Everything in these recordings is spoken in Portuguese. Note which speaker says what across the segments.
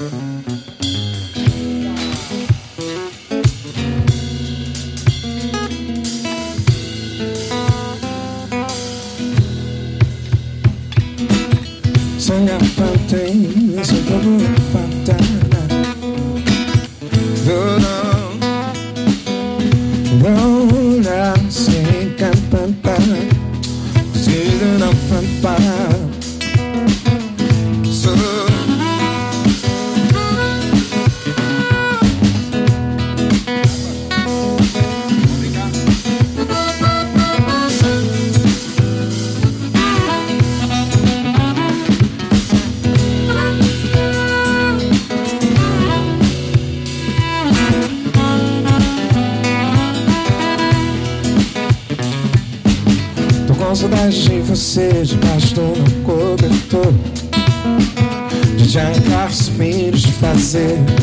Speaker 1: você said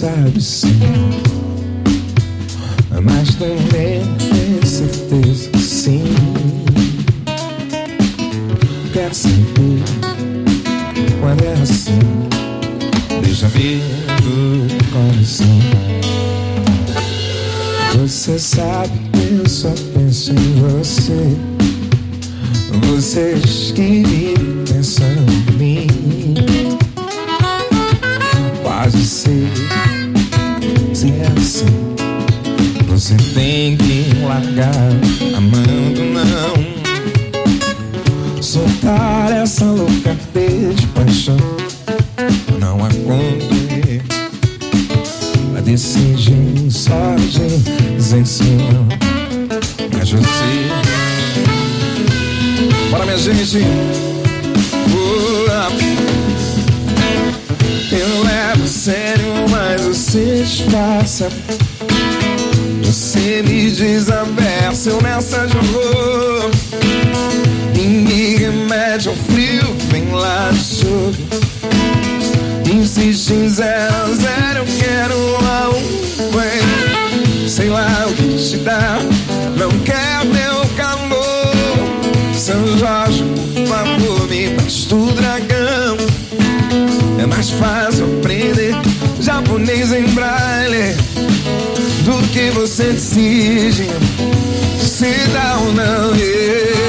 Speaker 1: sabes, mas também tenho certeza que sim. Quero saber quando é assim, deixa ver do coração. Você sabe que eu só penso em você. Vocês que pensando em mim. Quase sei Você tem que largar, amando não. Soltar essa louca de paixão. Não há como Pra decidir só desensinou. Mas você. Bora, minha gente. Eu levo a sério, mas você disfarça. Você me desaversa, eu nessa jogou. Ninguém remete ao frio, vem lá do sul. Insiste em zero, zero, eu quero lá um bem. Sei lá o que te dá, não quer meu calor. São Jorge, por favor, me basta o dragão. É mais fácil aprender japonês em braille do que você decide se dá ou não. Yeah.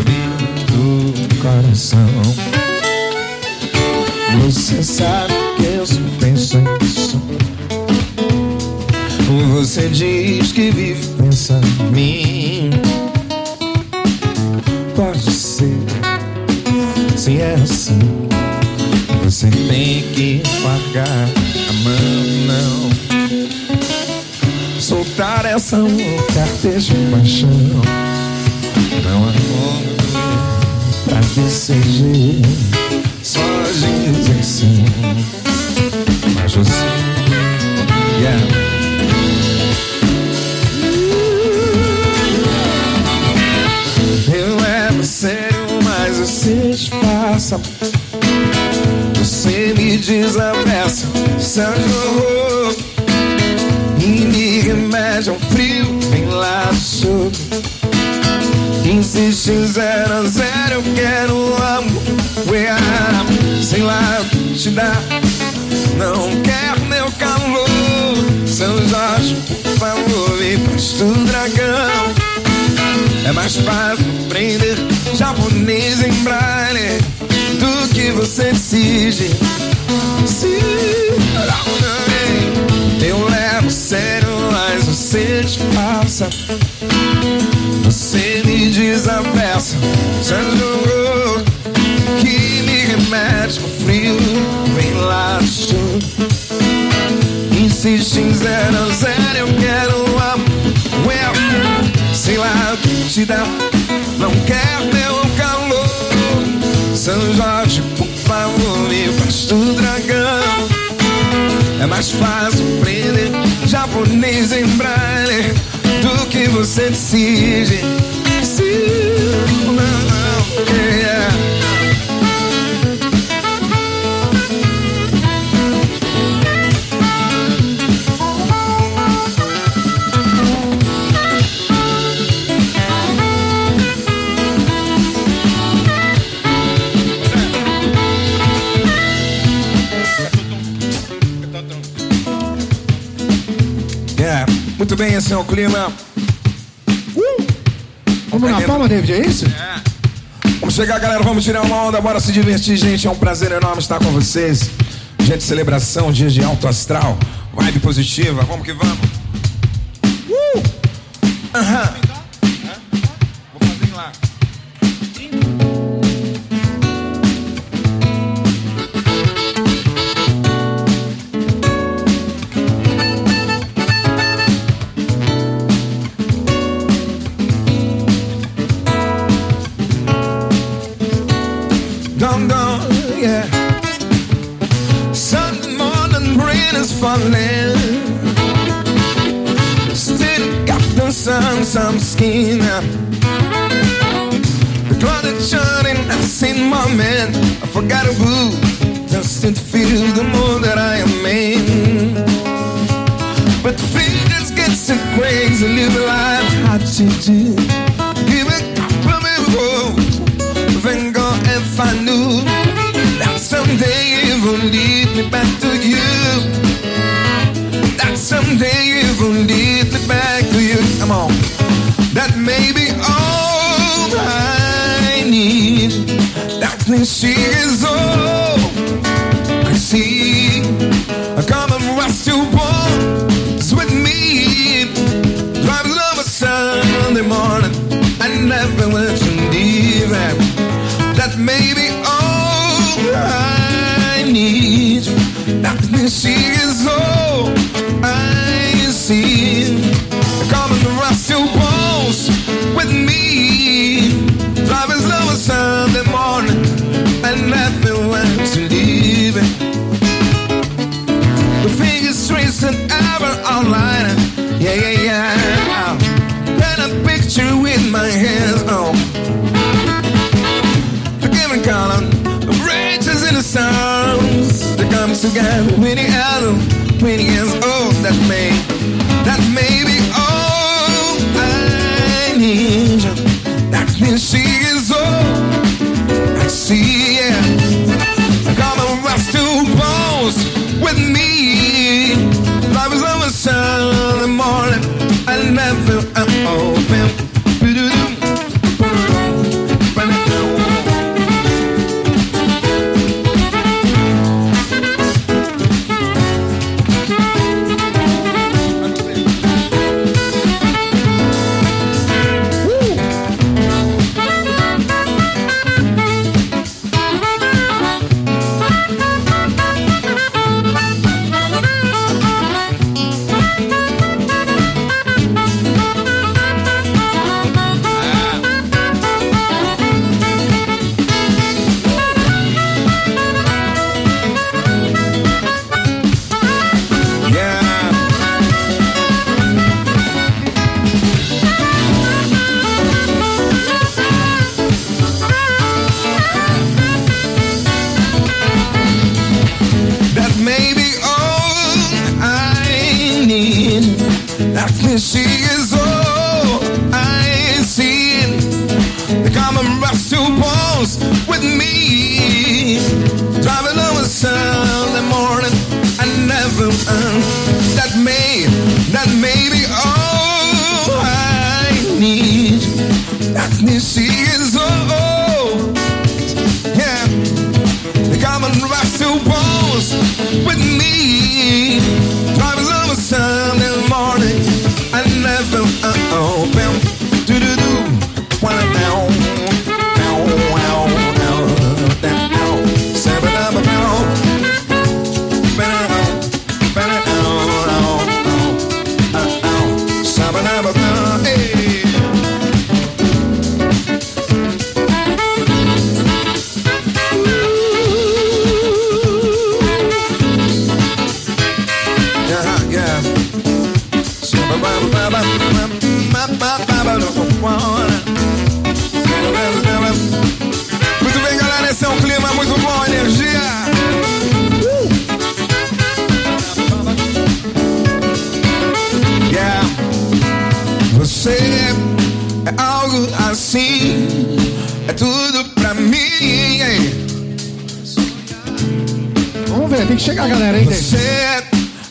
Speaker 1: Deixa vir do coração. Você sabe que eu só penso nisso Você diz que vive pensando em mim. Pode ser, se é assim Você tem que pagar a mão, não. Soltar essa louca de paixão pra mais fácil aprender japonês em braille do que você decide. Se eu levo sério, mas você disfarça. Você me desavessa, você jogou que me remete com frio. Vem lá do sul, insiste em zero zero. Eu quero amor. Dá, não quer meu calor. São Jorge, por favor, me basta o dragão. É mais fácil aprender japonês em braille do que você decide. Muito bem, esse é o clima.
Speaker 2: Vamos na palma, David, é isso?
Speaker 1: Vamos chegar, galera. Vamos tirar uma onda, bora se divertir, gente. É um prazer enorme estar com vocês. Dia de celebração, dia de alto astral, vibe positiva. Vamos que vamos. Uh! Aham. got Winnie Allen, Winnie is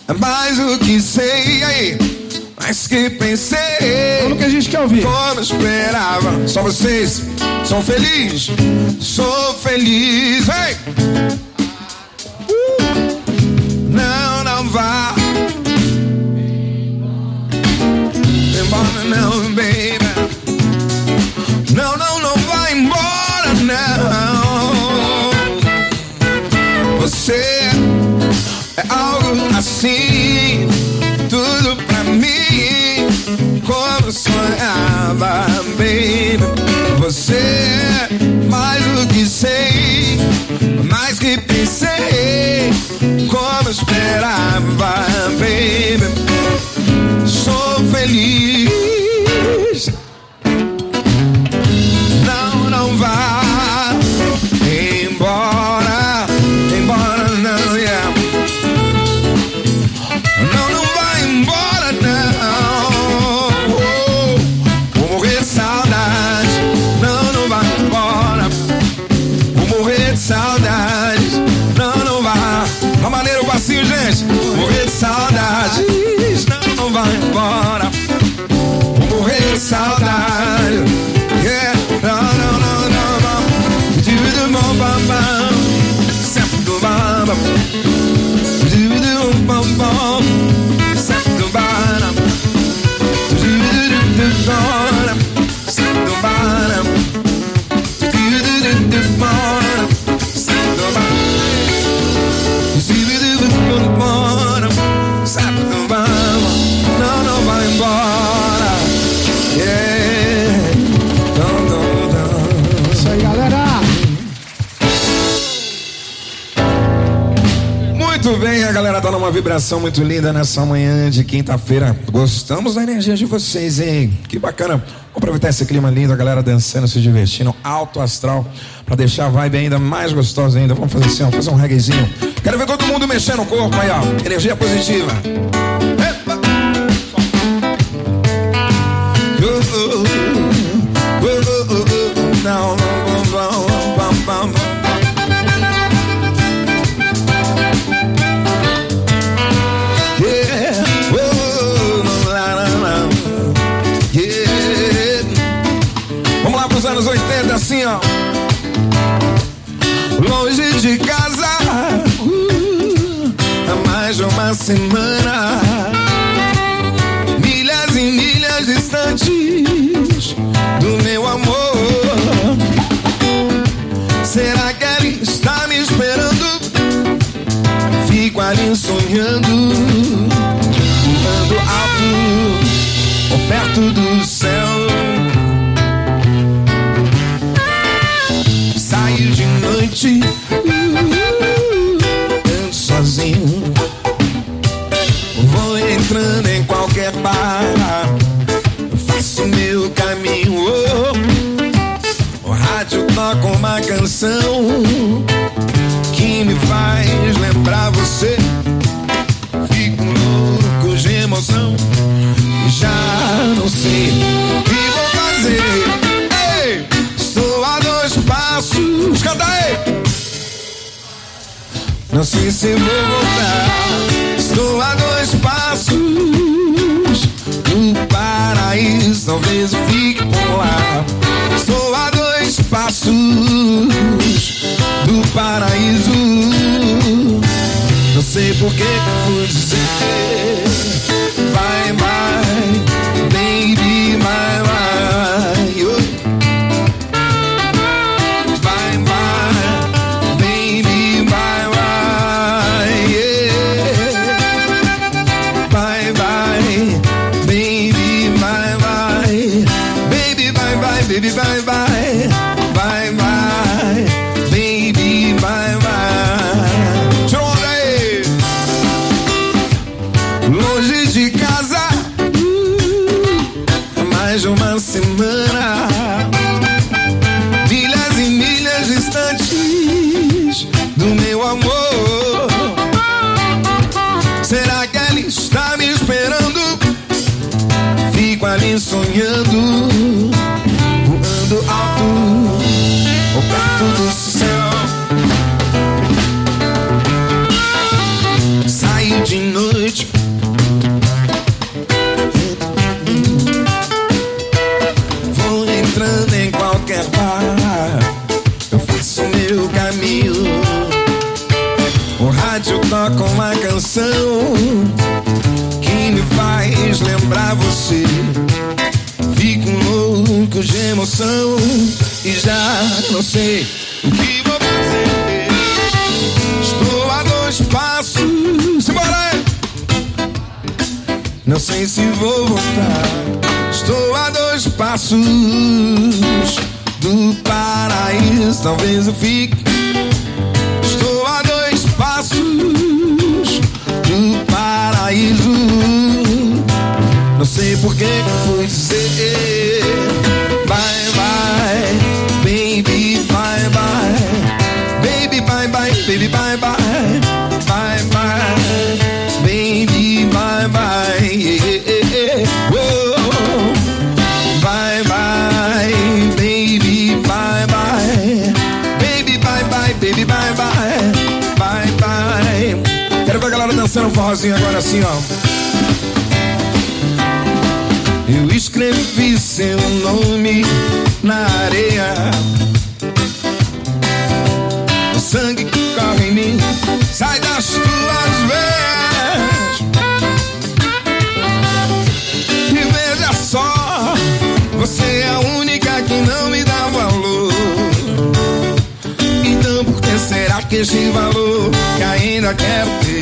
Speaker 1: É
Speaker 2: Mas o que
Speaker 1: sei aí? Mas que pensei.
Speaker 2: Como que a gente quer ouvir?
Speaker 1: Como esperava. Só vocês são felizes. Sou feliz. Ei! Uh! Não, não vá. Embora não, baby. É algo assim, tudo pra mim. Como sonhava, baby. Você é mais do que sei, mais que pensei. Como esperava, baby. Sou feliz. Tá numa vibração muito linda nessa manhã de quinta-feira. Gostamos da energia de vocês, hein? Que bacana. Vamos aproveitar esse clima lindo, a galera dançando, se divertindo, alto astral, para deixar a vibe ainda mais gostosa ainda. Vamos fazer assim, ó, fazer um reggaezinho. Quero ver todo mundo mexendo o corpo aí, ó. Energia positiva. Epa! Não, não, não, de casa, há mais de uma semana. Milhas e milhas distantes do meu amor. Será que ele está me esperando? Fico ali sonhando, voando alto, ou perto do céu. noite toca uma canção Que me faz lembrar você Fico louco de emoção Já não sei o que vou fazer passos, canta aí. Não sei se vou voltar, estou a dois passos do paraíso, talvez fique por lá. Estou a dois passos do paraíso. Não sei por que dizer, vai, ali sonhando alto ou perto do céu. Saio de noite. Vou entrando em qualquer bar. Eu faço meu caminho. O rádio toca uma canção que me faz lembrar você de emoção e já não sei o que vou fazer. Estou a dois passos! Não sei se vou voltar. Estou a dois passos do paraíso, talvez eu fique. Estou a dois passos do paraíso. Não sei por que fui bye bye, baby bye bye, baby bye bye, baby bye bye, bye bye, baby bye bye, yeah, whoa, bye bye, baby bye bye, baby bye bye, baby bye bye, bye bye. Quero ver a galera dançando forrozinho agora assim, ó. Escrevi seu nome na areia. sangue que corre em mim sai das tuas veias. E veja só, você é a única que não me dá valor. Então por que será que esse valor que ainda quero ter?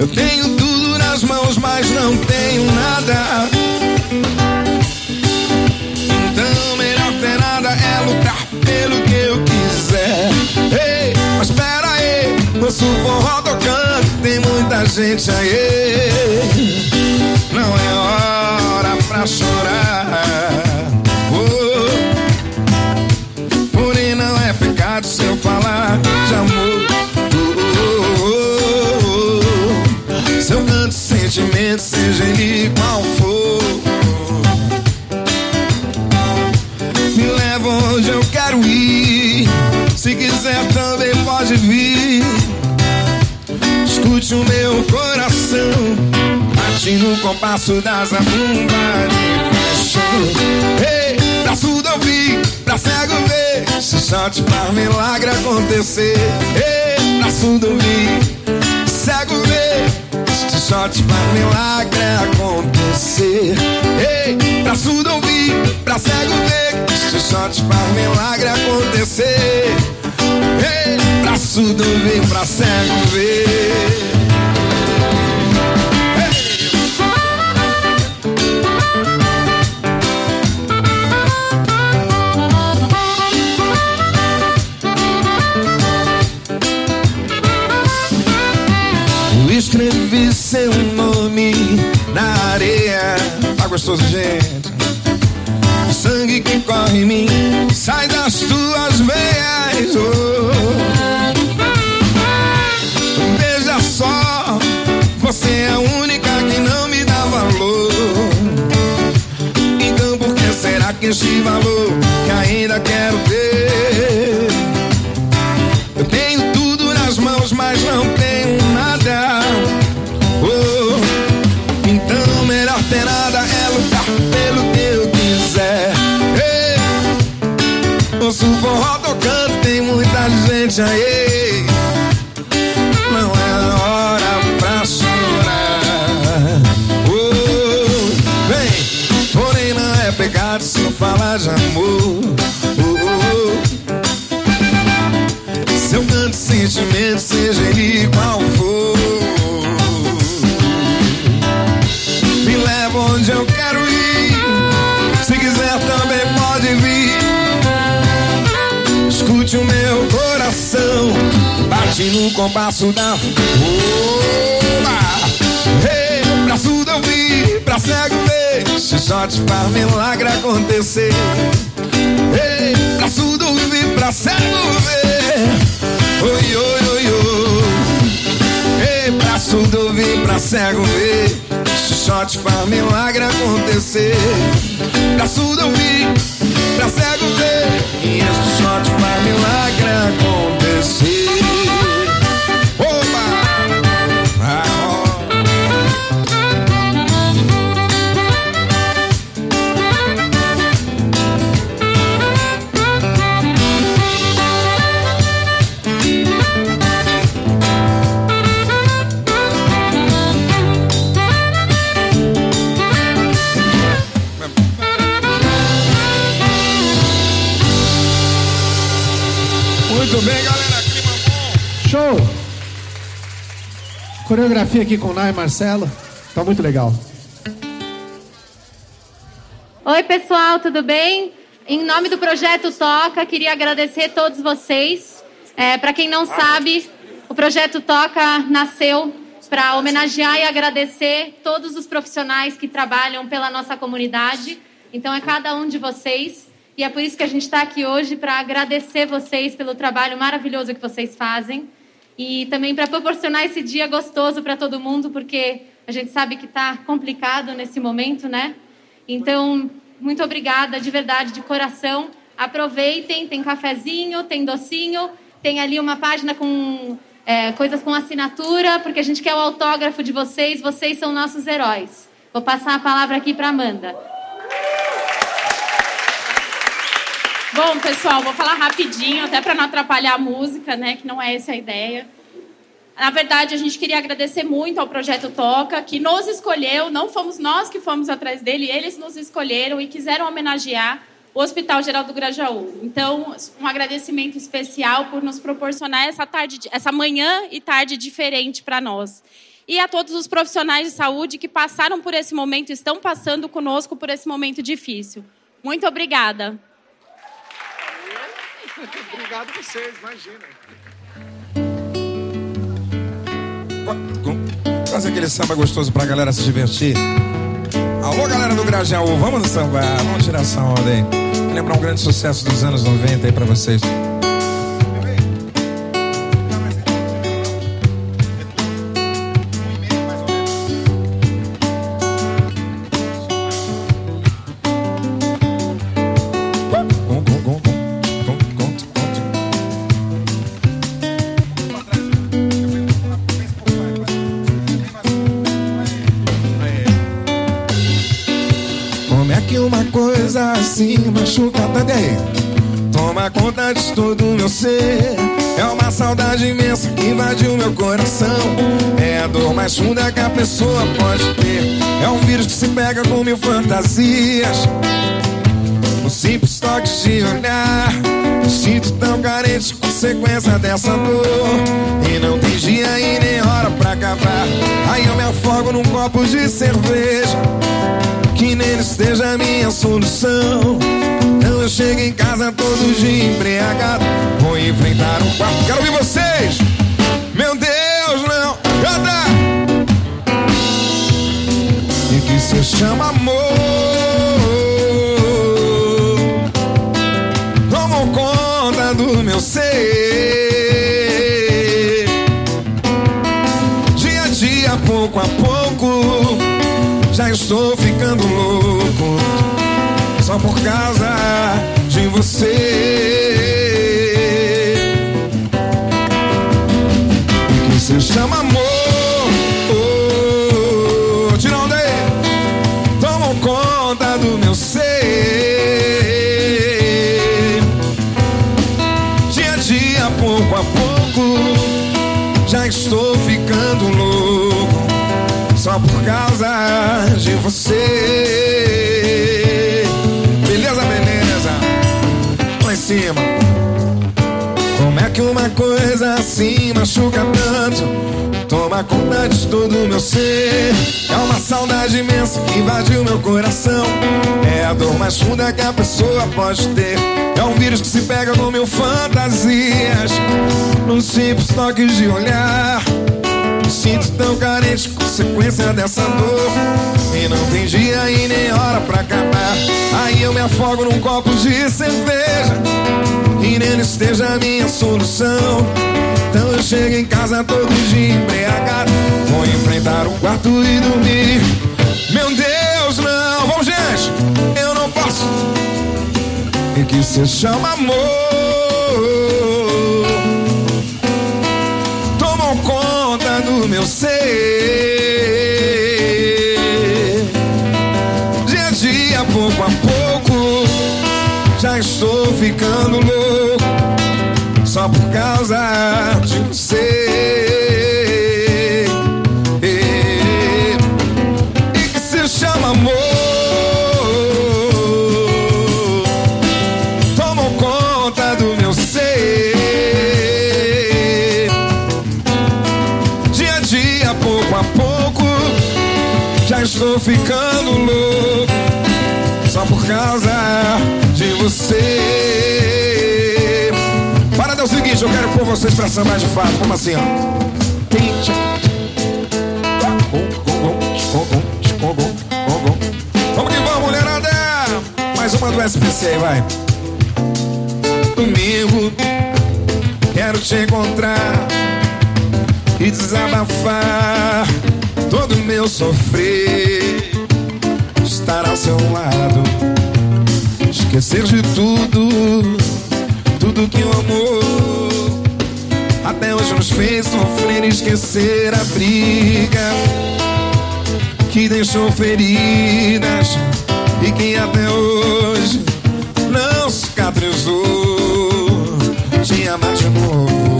Speaker 1: Eu tenho tudo mas não tenho nada. Então melhor ter nada é lutar pelo que eu quiser. Ei, mas espera aí, ouço o forró tocando, tem muita gente aí. Não é hora pra chorar. Oh, porém não é pecado se eu falar de amor. Sentimento, seja ele qual for. Me leva onde eu quero ir. Se quiser também pode vir. Escute o meu coração. Bate no compasso das paixão. Ei, pra surdo ouvir, pra cego ver. Se só te faz milagre acontecer. Ei, pra surdo ouvir. Se só te faz milagre acontecer. Ei, pra surdo ouvir, pra cego ver. Se só te faz milagre acontecer. Ei, pra surdo ouvir, pra cego ver. Gente? O sangue que corre em mim sai das tuas veias. Oh. Veja só, você é a única que não me dá valor. Então por que será que este valor que ainda quero ter? Eu tenho tudo nas mãos, mas não tenho nada. Ouço o forró tocando, tem muita gente aí. Não é hora pra chorar. Oh, vem, porém não é pecado se eu falar de amor. Oh, oh, oh. Se eu canto sentimento, seja ele qual for. Me leva onde eu quero Bate no compasso da. Oba! Hey, pra surdo ouvir, pra cego ver. Se só te faz milagre acontecer. Ei, pra surdo ouvir, pra cego ver. Oi, oi, oi, oi. Ei, pra surdo ouvir, pra cego ver. Se só te faz milagre acontecer. Pra surdo ouvir, pra cego ver. E isso só te faz milagre acontecer.
Speaker 2: Coreografia aqui com o Nai e Marcelo. Tá muito legal.
Speaker 3: Oi, pessoal, tudo bem? Em nome do Projeto Toca, queria agradecer a todos vocês. para quem não sabe, o Projeto Toca nasceu para homenagear e agradecer todos os profissionais que trabalham pela nossa comunidade. Então, é cada um de vocês. E é por isso que a gente está aqui hoje para agradecer vocês pelo trabalho maravilhoso que vocês fazem. E também para proporcionar esse dia gostoso para todo mundo, porque a gente sabe que está complicado nesse momento, né? Então, muito obrigada, de verdade, de coração. Aproveitem, tem cafezinho, tem docinho, tem ali uma página com é, coisas com assinatura, porque a gente quer o autógrafo de vocês, vocês são nossos heróis. Vou passar a palavra aqui para Amanda.
Speaker 4: Bom, pessoal, vou falar rapidinho, até para não atrapalhar a música, né? Que não é essa a ideia. Na verdade, a gente queria agradecer muito ao Projeto Toca, que nos escolheu, não fomos nós que fomos atrás dele, eles nos escolheram e quiseram homenagear o Hospital Geral do Grajaú. Então, um agradecimento especial por nos proporcionar essa tarde, essa manhã e tarde diferente para nós. E a todos os profissionais de saúde que passaram por esse momento, estão passando conosco por esse momento difícil. Muito obrigada.
Speaker 2: Obrigado a vocês, imagina.
Speaker 1: Fazer aquele samba gostoso pra galera se divertir. Alô, galera do Grajaú, vamos sambar, vamos tirar essa onda aí. Lembrar um grande sucesso dos anos 90 aí pra vocês. Machuca tanto aí. Toma conta de todo o meu ser. É uma saudade imensa que invadiu meu coração. É a dor mais funda que a pessoa pode ter. É um vírus que se pega com mil fantasias. Um simples toque de olhar. Me sinto tão carente, consequência dessa dor. E não tem dia e nem hora pra acabar. Aí eu me afogo num copo de cerveja. Que nele esteja a minha solução. Eu chego em casa todo de embriagado. Vou enfrentar um quarto. Quero ouvir vocês. Meu Deus, não. Canta! E que se chama amor. Tomou conta do meu ser. Dia a dia, pouco a pouco louco só por causa de você. Que se chama amor. Oh, tira onda aí. Tomam conta do meu ser. Dia a dia, pouco a pouco, já estou de você. cima. Como é que uma coisa assim machuca tanto? Toma conta de todo o meu ser. É uma saudade imensa que invadiu meu coração. É a dor mais funda que a pessoa pode ter. É um vírus que se pega com mil fantasias. Num simples toque de olhar. Me sinto tão carente, consequência dessa dor. E não tem dia e nem hora pra acabar. Aí eu me afogo num copo de cerveja. E nele esteja a minha solução. Então eu chego em casa todo dia embriagado. Vou enfrentar um quarto e dormir. Meu Deus, não, vamos, gente. Eu não posso. E que se chama amor. Ser. Dia a dia, pouco a pouco, já estou ficando louco. Só por causa de você. Ficando louco só por causa de você. Para é o seguinte, eu quero pôr vocês pra sambar de fato. Como assim, ó? Vamos que vamos, mulherada! Mais uma do SPC aí, vai. Domingo, quero te encontrar e desabafar todo meu sofrer, estar ao seu lado, esquecer de tudo, tudo que o amor até hoje nos fez sofrer, esquecer a briga que deixou feridas e que até hoje não cicatrizou. Te amar de novo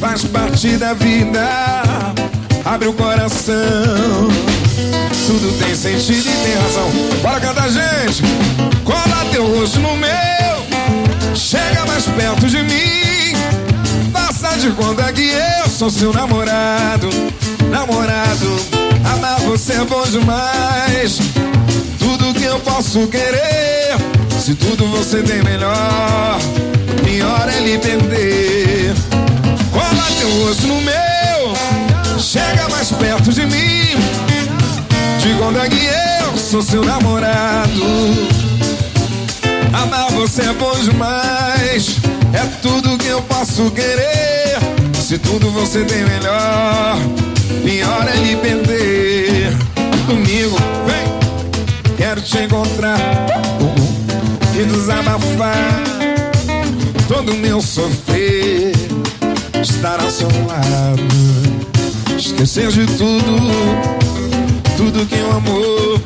Speaker 1: faz parte da vida. Abre o coração, tudo tem sentido e tem razão. Bora cantar, gente! Cola teu rosto no meu, chega mais perto de mim. Faça de conta que eu sou seu namorado, namorado. Amar você é bom demais. Tudo que eu posso querer. Se tudo você tem melhor, pior é lhe perder. Cola teu rosto no meu, chega mais perto de mim. De conta é que eu sou seu namorado. Amar você é bom demais. É tudo que eu posso querer. Se tudo você tem melhor, pior é lhe perder. Domingo, vem, quero te encontrar e desabafar todo meu sofrer. Estar ao seu lado, esquecer de tudo, tudo que o amor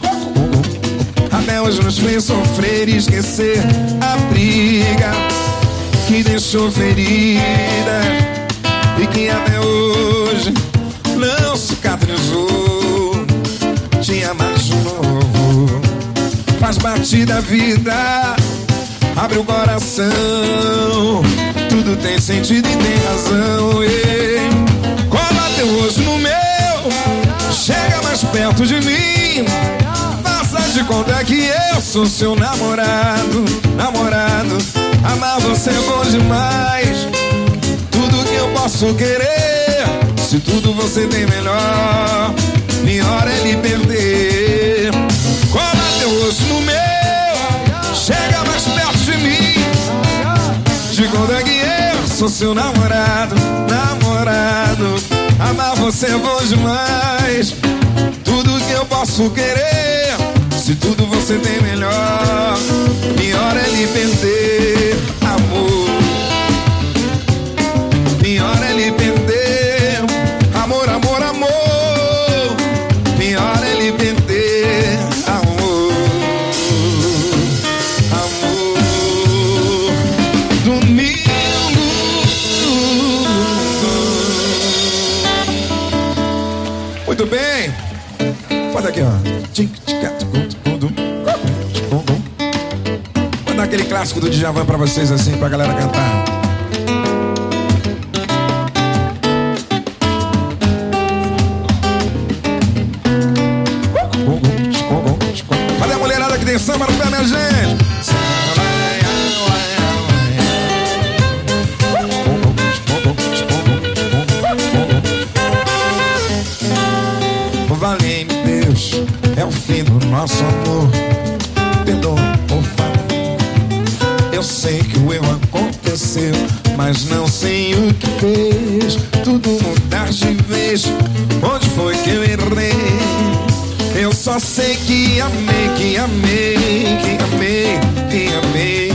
Speaker 1: até hoje nos fez sofrer e esquecer a briga que deixou ferida e que até hoje não cicatrizou. Te amar de novo faz parte da vida. Abre o coração, tudo tem sentido e tem razão. Ei. Teu rosto no meu, chega mais perto de mim. Faça de conta que eu sou seu namorado, namorado. Amar você é bom demais. Tudo que eu posso querer, se tudo você tem melhor, pior é lhe perder. Cola teu rosto no meu, chega mais perto de mim. De conta que eu sou seu namorado, namorado. Amar você é bom demais. Tudo que eu posso querer, se tudo você tem melhor, pior é lhe perder, amor. Aquele clássico do Djavan pra vocês assim, pra galera cantar. Cadê a mulherada que tem samba no pé, minha gente? Fez. Tudo mudar de vez. Onde foi que eu errei? Eu só sei que amei, que amei, que amei, que amei.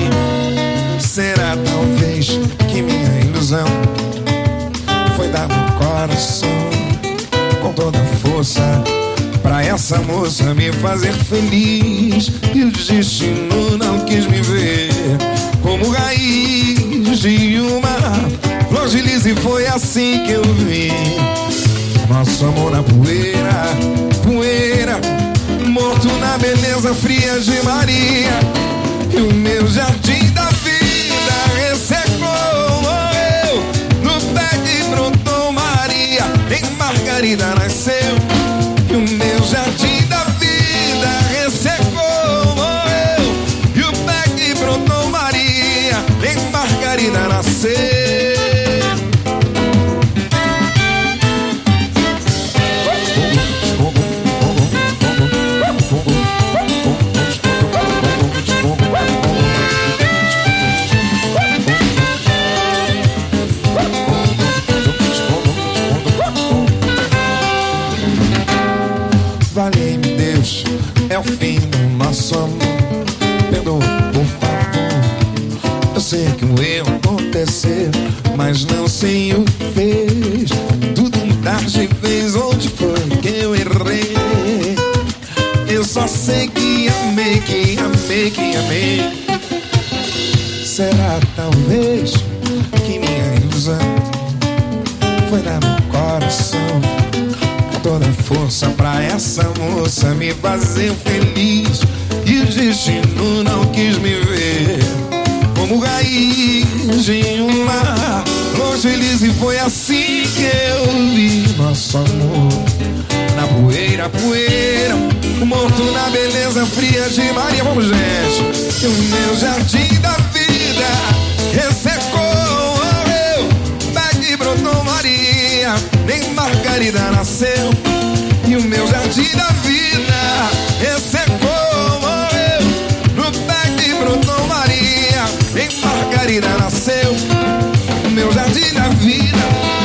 Speaker 1: Será talvez que minha ilusão foi dar no coração com toda a força pra essa moça me fazer feliz. E o destino não quis me ver como raiz de uma de lis e foi assim que eu vi. Nosso amor na poeira, poeira, morto na beleza fria de Maria. E o meu jardim da vida ressecou, morreu no pé que brotou Maria. Em Margarida nasceu. Que amei, será talvez que minha ilusão foi dar no coração. Toda força pra essa moça me fazer feliz. E o destino não quis me ver como raiz em um mar. Longe feliz e foi assim que eu vi nosso amor na poeira, poeira morto na beleza fria de Maria. Vamos gente. E o meu jardim da vida ressecou. Morreu. Pegue brotou Maria. Nem Margarida nasceu. E o meu jardim da vida ressecou. Morreu. No que brotou Maria. Nem Margarida nasceu. O meu jardim da vida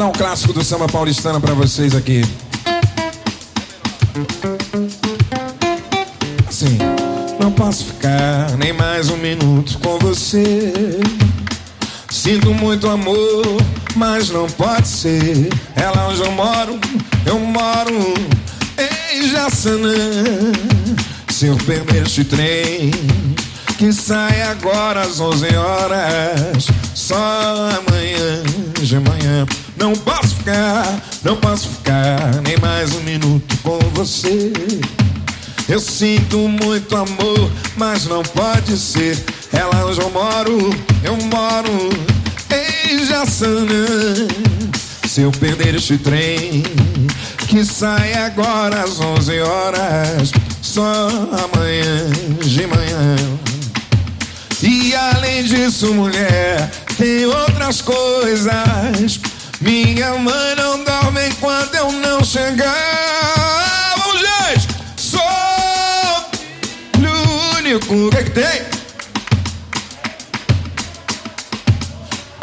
Speaker 1: Mandar um clássico do samba paulistano pra vocês aqui. Assim, não posso ficar nem mais um minuto com você. Sinto muito amor, mas não pode ser. É lá onde eu moro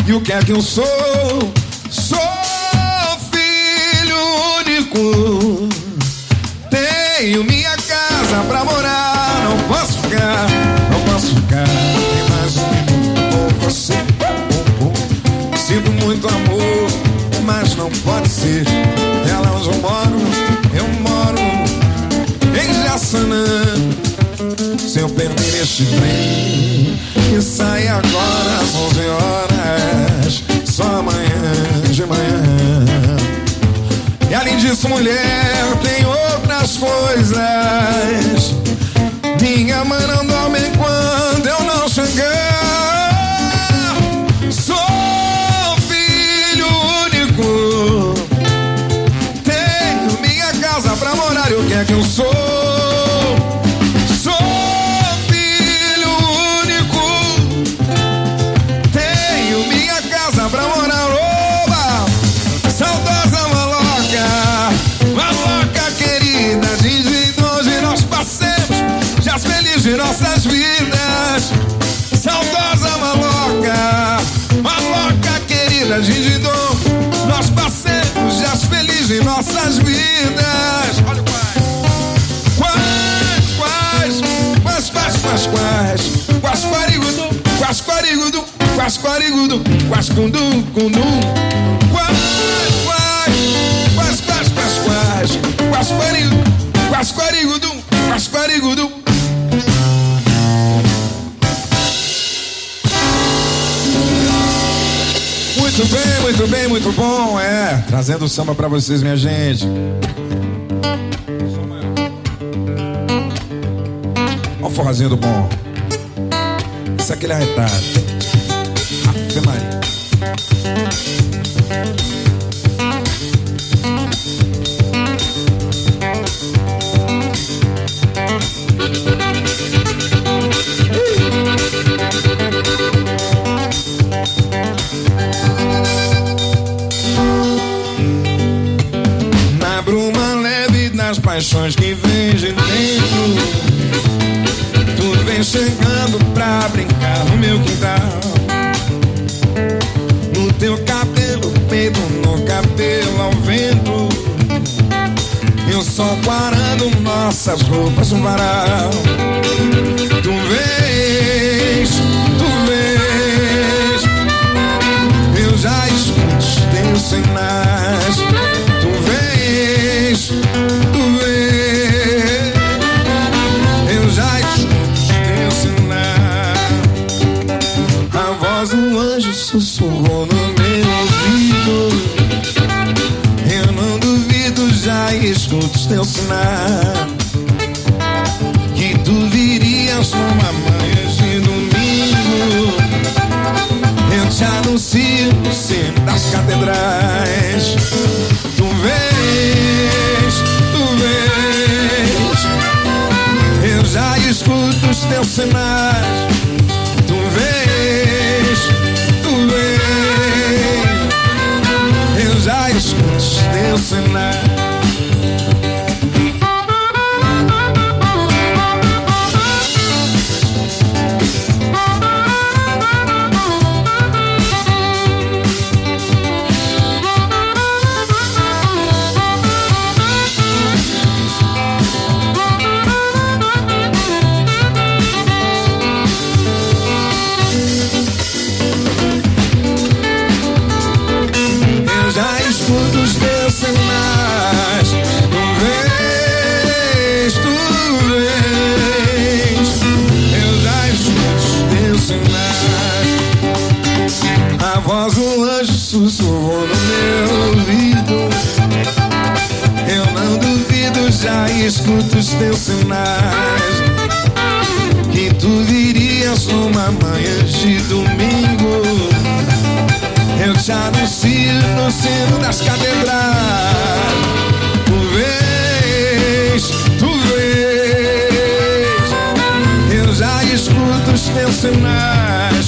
Speaker 1: E o que é que eu sou? Sou filho único. Tenho minha casa pra morar. Não posso ficar, não posso ficar. Tem mais um minuto com você. Sinto muito amor, mas não pode ser. Ela onde eu moro, eu moro em Jaçanã. Se eu perder este trem, que sai agora às 11 horas, só amanhã de manhã. E além disso, mulher, tem outras coisas. Minha mãe não dorme enquanto eu não chegar. Sou filho único. Tenho minha casa pra morar. E o que é que eu? Sou de nossas vidas. Saudosa maloca, maloca querida, de nós passemos, já felizes de nossas vidas. Olha quais, quais, quais, quais, quais, quais, quais, quarigudo, quais, quarigudo, quais, quarigudo, quais, cundu, cundu. Quais, quais, quais, quais, quais, quais, quais, quarigudo, quais, quarigudo, quais, quarigudo. Muito bem, muito bem, muito bom, é. Trazendo samba pra vocês, minha gente. Olha o forrozinho do bom. Isso aqui é arretado. Ave Maria. Nossas roupas no varal. Tu vês, tu vês Eu já escuto os teus sinais Tu vês, tu vês Eu já escuto os teus sinais. A voz do anjo sussurrou no meu ouvido. Eu não duvido, já escuto os teus sinais sino das catedrais. Tu vês, tu vês Eu já escuto os teus sinais. Tu vês, tu vês Eu já escuto os teus sinais escuto os teus sinais Que tu virias numa manhã de domingo eu te anuncio no sino das catedrais. Tu vês, tu vês. Eu já escuto os teus sinais.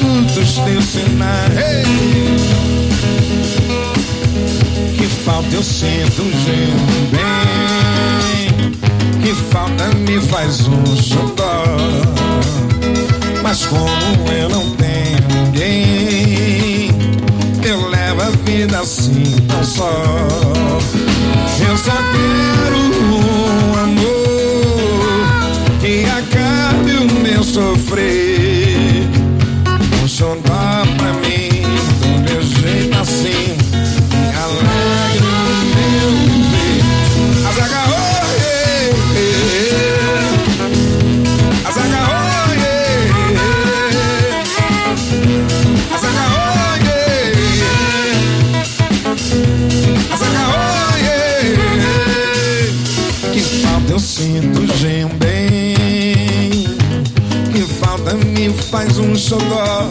Speaker 1: Já escuto os teus sinais. Ei! Que falta eu sinto um jeito bem. Que falta me faz um xodó. Mas como eu não tenho ninguém, eu levo a vida assim tão só. Eu só quero um amor que acabe o meu sofrer. Xodó pra mim, do meu jeito assim, alegre o meu viver. Azaghal, yeah, yeah. Azaghal, yeah. Azaghal, yeah. Azaghal, yeah. Que falta eu sinto me faz um xodó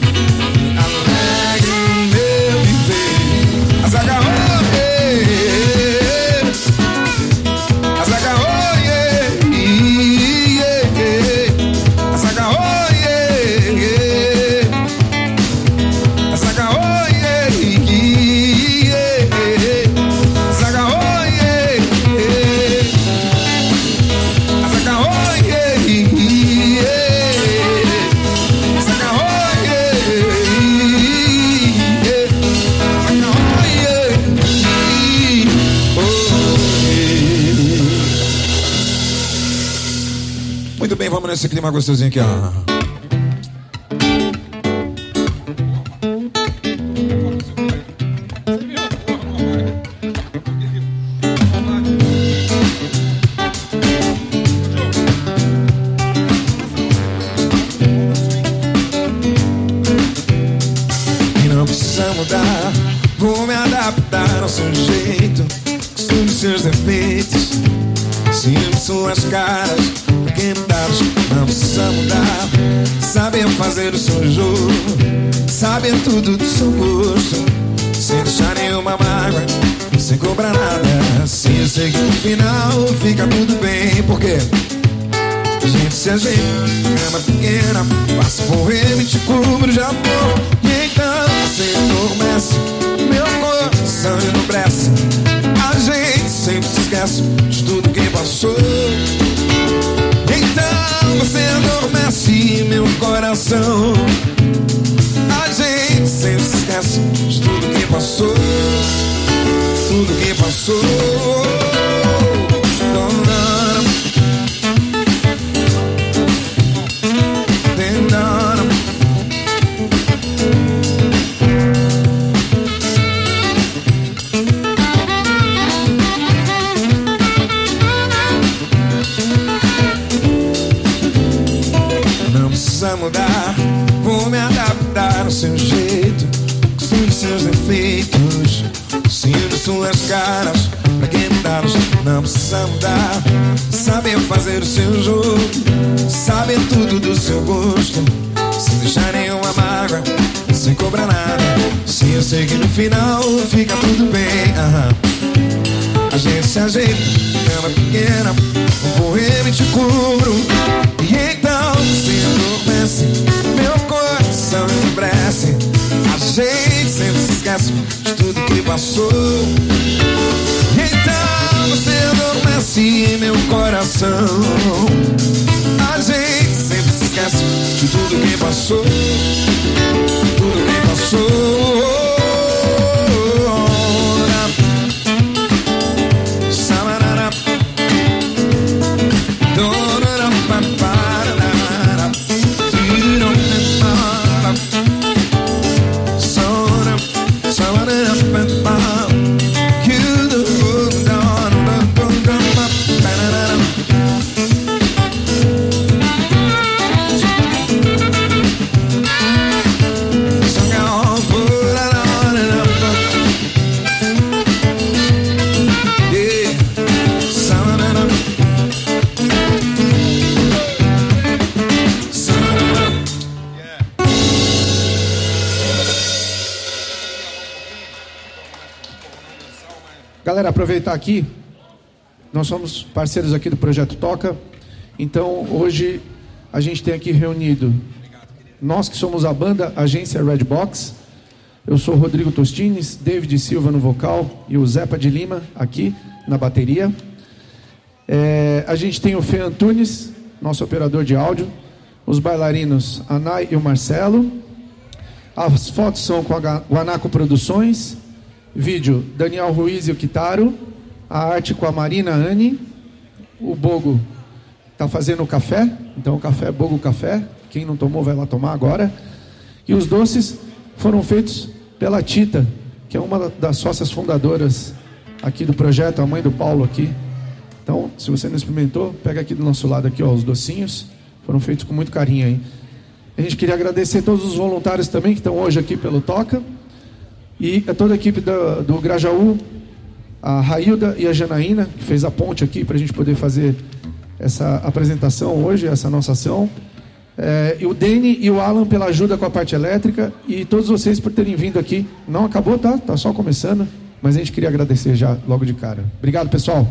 Speaker 1: Nesse clima gostosinho aqui, ó. Final fica tudo bem Porque a gente se ajeita Cama pequena Faço poema e te cubro amor E então você adormece Meu coração enobrece A gente sempre se esquece De tudo que passou. Então você adormece Meu coração. A gente sempre se esquece De tudo que passou. Tudo que passou final fica tudo bem, aham. A gente se ajeita, cama pequena, um poema e te cubro. E então se adormece, meu coração enobrece. A gente sempre se esquece de tudo que passou. E então você adormece, meu coração.
Speaker 5: Aqui, nós somos parceiros aqui do Projeto Toca, então hoje a gente tem aqui reunido nós que somos a banda Agência Red Box, eu sou Rodrigo Tostines, David Silva no vocal e o Zepa de Lima aqui na bateria. É, a gente tem o Fê Antunes, nosso operador de áudio, os bailarinos Anai e o Marcelo. As fotos são com a Guanaco Produções, vídeo Daniel Ruiz e o Kitaro, a arte com a Marina Anne, o Bogo está fazendo o café, então o café é Bogo Café, quem não tomou vai lá tomar agora. E os doces foram feitos pela Tita, que é uma das sócias fundadoras aqui do projeto, a mãe do Paulo aqui. Então, se você não experimentou, pega aqui do nosso lado aqui, ó, os docinhos. Foram feitos com muito carinho aí. A gente queria agradecer todos os voluntários também que estão hoje aqui pelo Toca. E a toda a equipe do, do Grajaú, a Railda e a Janaína, que fez a ponte aqui para a gente poder fazer essa apresentação hoje, essa nossa ação. É, e o Dene e o Alan pela ajuda com a parte elétrica e todos vocês por terem vindo aqui. Não acabou, tá? Tá só começando, mas a gente queria agradecer já logo de cara. Obrigado, pessoal.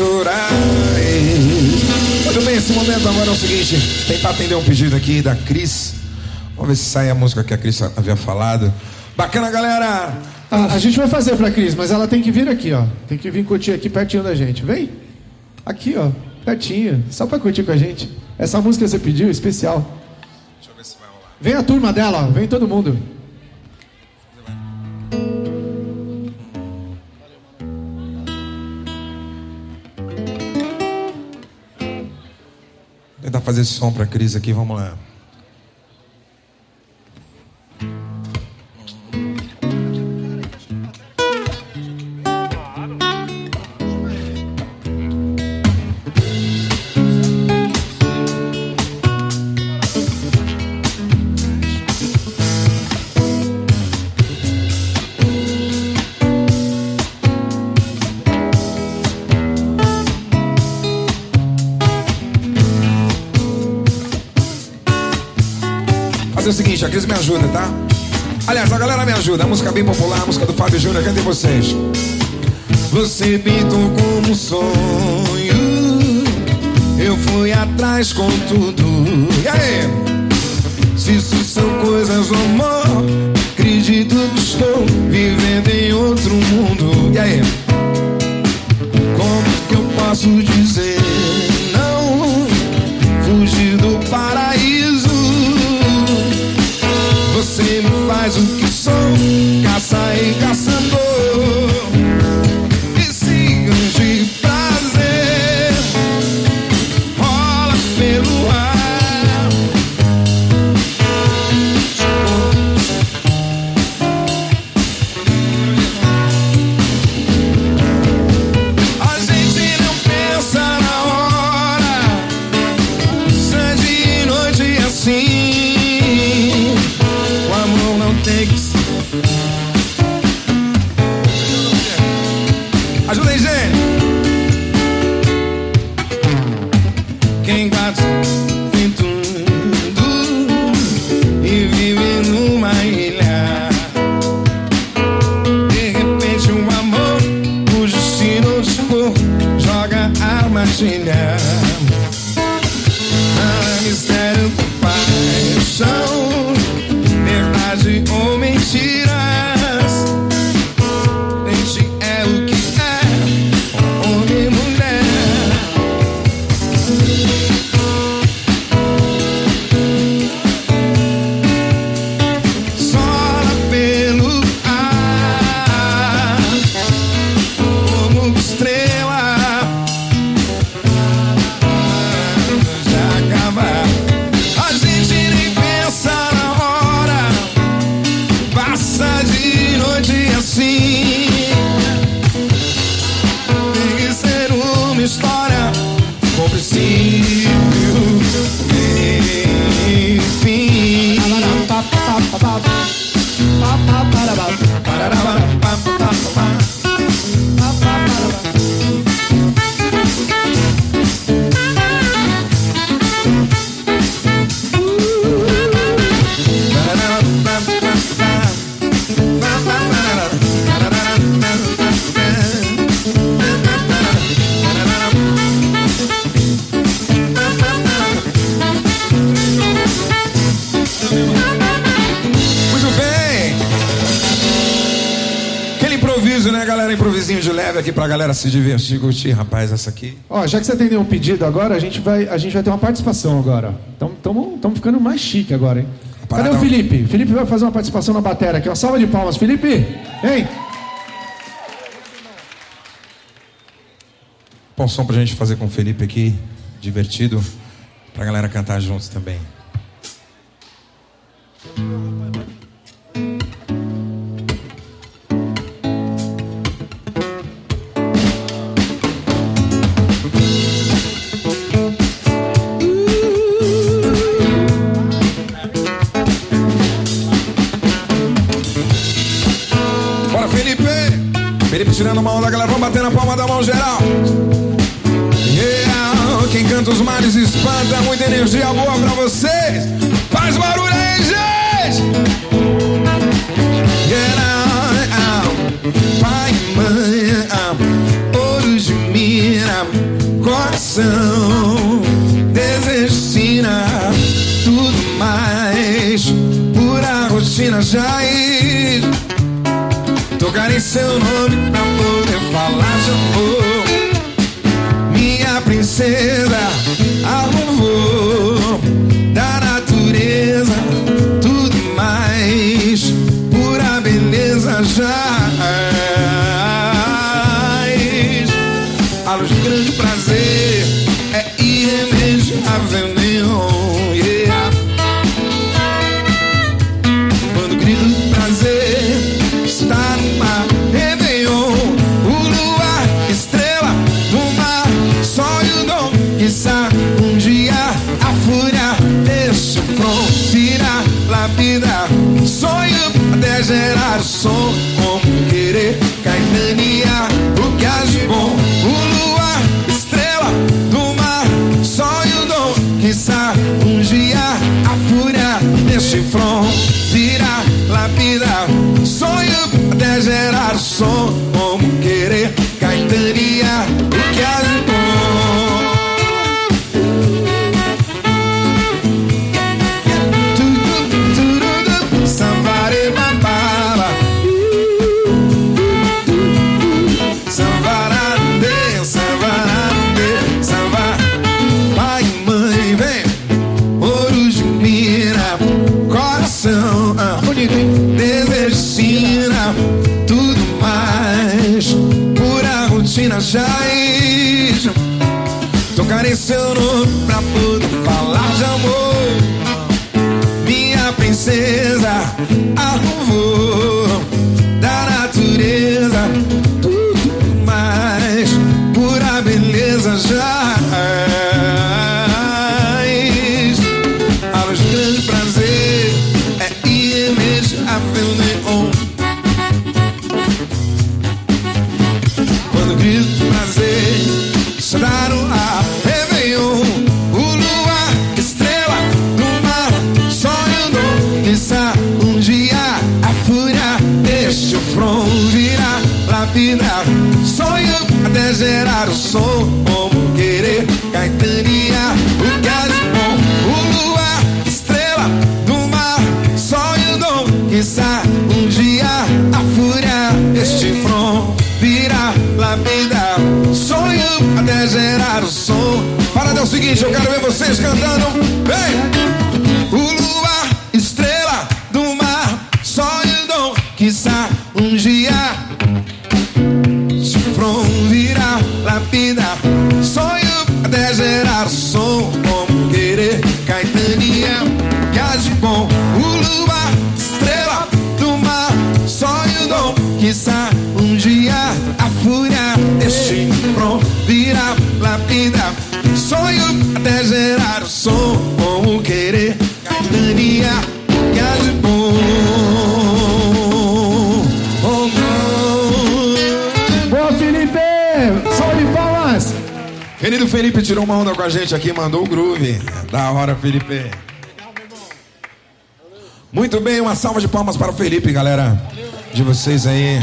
Speaker 1: Chorar. Muito bem, esse momento agora é o seguinte: tentar atender um pedido aqui da Cris. Vamos ver se sai a música que a Cris havia falado. Bacana, galera!
Speaker 5: A, a gente vai fazer pra Cris, mas ela tem que vir aqui, ó. Tem que vir curtir aqui pertinho da gente. Vem. Aqui, ó. Pertinho. Só pra curtir com a gente. Essa música você pediu, especial.
Speaker 1: Deixa eu ver se vai rolar.
Speaker 5: Vem a turma dela, ó. Vem todo mundo.
Speaker 1: Fazer esse som pra Cris aqui, vamos lá. Seguinte, a Cris me ajuda, tá? Aliás, a galera me ajuda. A música bem popular, a música do Fábio Júnior, cantem vocês. Você pintou como um sonho. Eu fui atrás com tudo. E aí? Se isso são coisas do amor, acredito que estou vivendo em outro mundo. E aí? Como que eu posso dizer Faz o que sou, caça e caçador. Galera se divertir, curtir, rapaz, essa aqui.
Speaker 5: Ó, já que você atendeu um pedido agora, a gente vai, a gente vai ter uma participação agora. Estamos ficando mais chique agora, hein? Cadê o. Felipe? Felipe vai fazer uma participação na bateria aqui. Uma salva de palmas, Felipe! Hein?
Speaker 1: Põe um som pra gente fazer com o Felipe aqui, divertido, pra galera cantar juntos também. Tirando uma onda, galera. Vamos bater na palma da mão geral. Yeah, quem canta os males espanta, muita energia boa pra vocês. Faz barulho aí, gente! Yeah, pai, mãe, ah, ouro de mira, coração, desestina, tudo mais, pura rotina já ir. Tocar em seu nome pra poder falar de amor. Minha princesa, arrumou gerar o som, como querer. Caetania, o que há de bom, o luar, estrela do mar, sonho dom, quiçá um dia a fúria deste front. Virá lapidar, sonho até gerar o som, o som. Parada é o seguinte, eu quero ver vocês cantando. Vem!
Speaker 5: Felipe
Speaker 1: tirou uma onda com a gente aqui, mandou o groove. Da hora, Felipe. Muito bem, uma salva de palmas para o Felipe, galera. De vocês aí.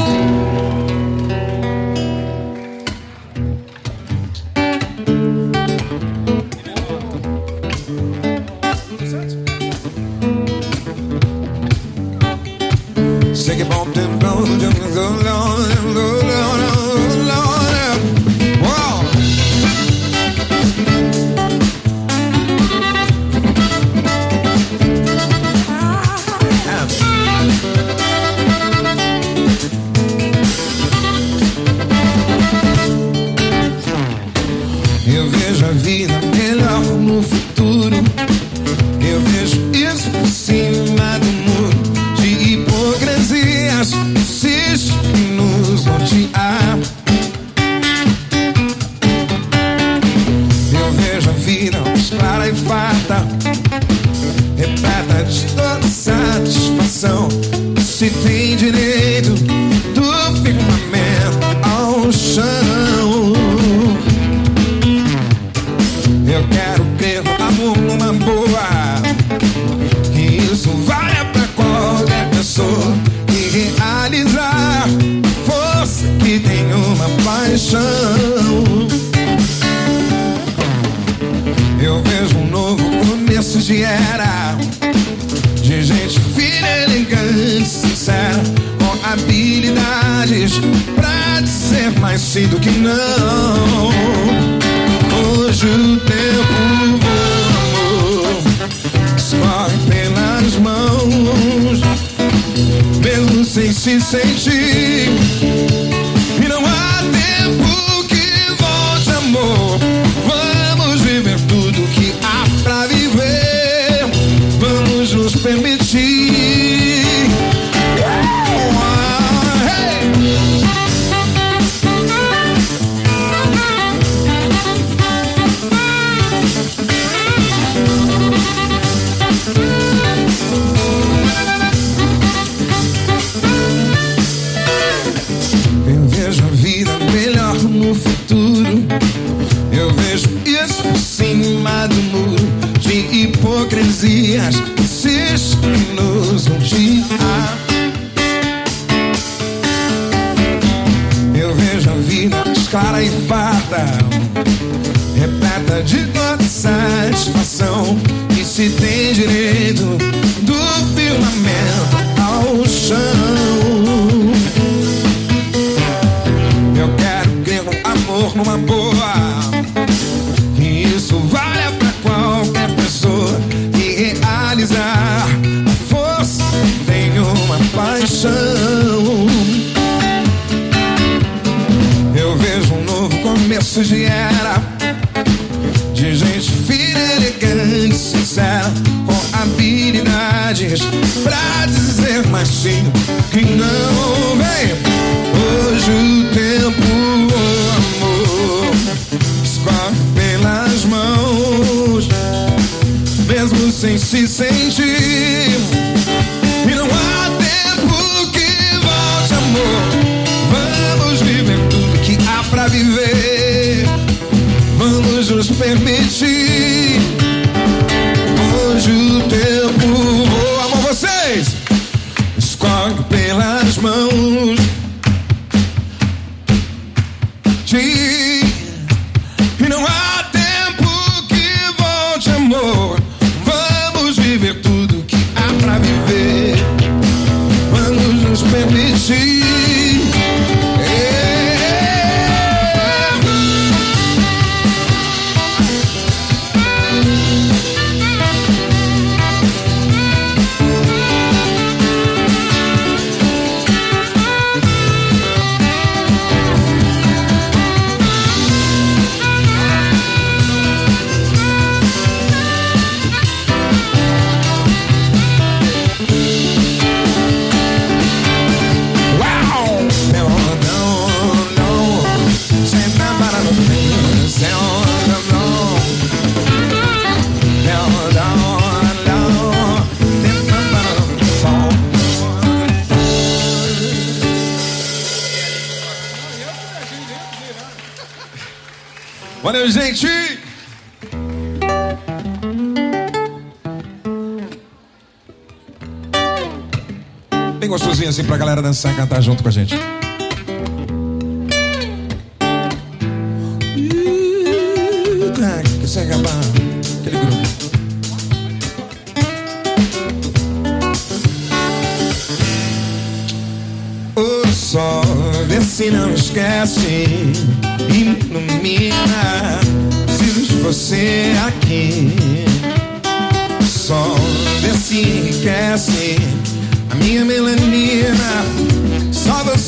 Speaker 1: Junto com a gente.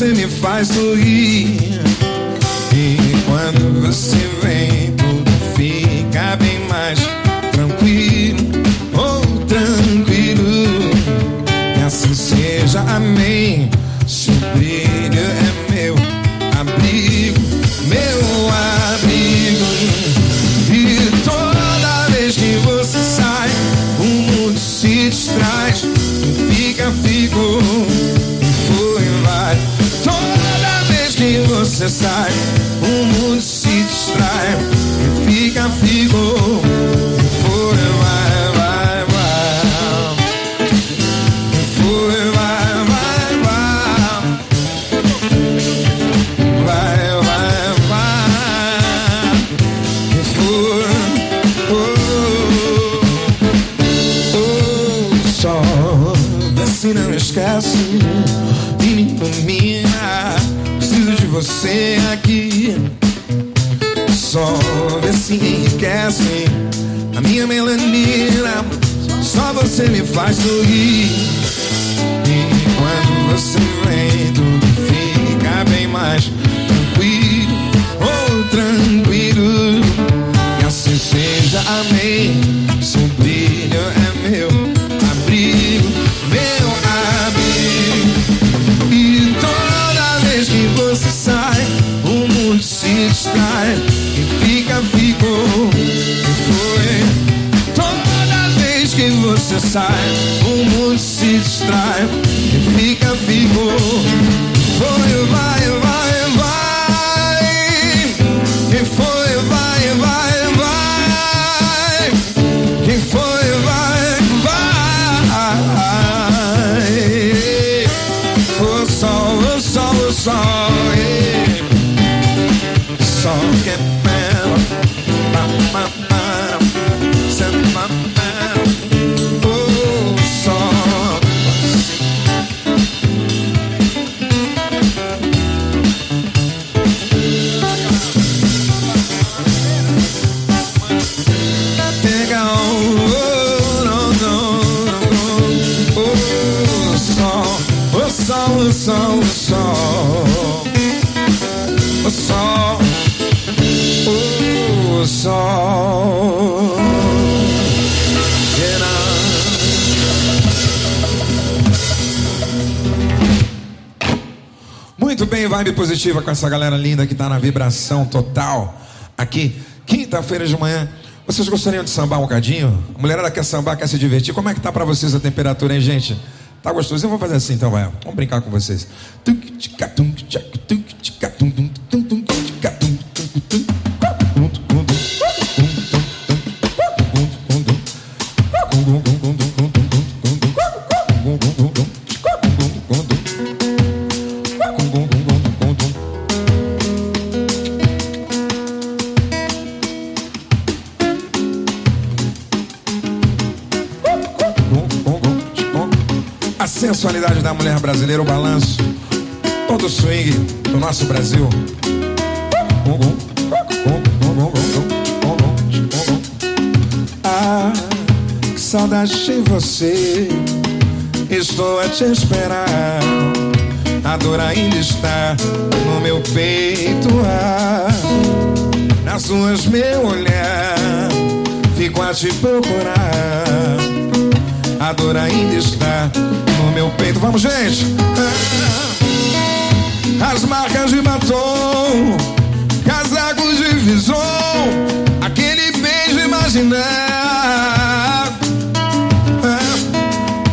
Speaker 1: você me faz sorrir. E quando você vem, tudo fica bem mais tranquilo. Ou oh, tranquilo. Que assim seja, amém. você sai, o mundo se distrai. Você aqui. Só se enriquece a minha melanina. Só você me faz sorrir. E quando você vem, tudo fica bem mais tranquilo. Oh, tranquilo. E assim seja, amém. Seu brilho é meu sai, o mundo se distrai. E fica. E foi. Toda vez que você sai, o mundo se distrai. E fica, ficou. Vibe positiva com essa galera linda que tá na vibração total aqui, quinta-feira de manhã. Vocês gostariam de sambar um bocadinho? A mulherada quer sambar, quer se divertir. Como é que tá pra vocês a temperatura, hein, gente? Tá gostoso? Eu vou fazer assim então, vai. Vamos brincar com vocês. A da mulher brasileira, o balanço, todo o swing do nosso Brasil. Ah, que saudade de você. Estou a te esperar. A dor ainda está no meu peito. Ah, nas ruas, meu olhar. Fico a te procurar. A dor ainda está no meu peito. Vamos, gente! As marcas de batom, casacos de visão, aquele beijo imaginar.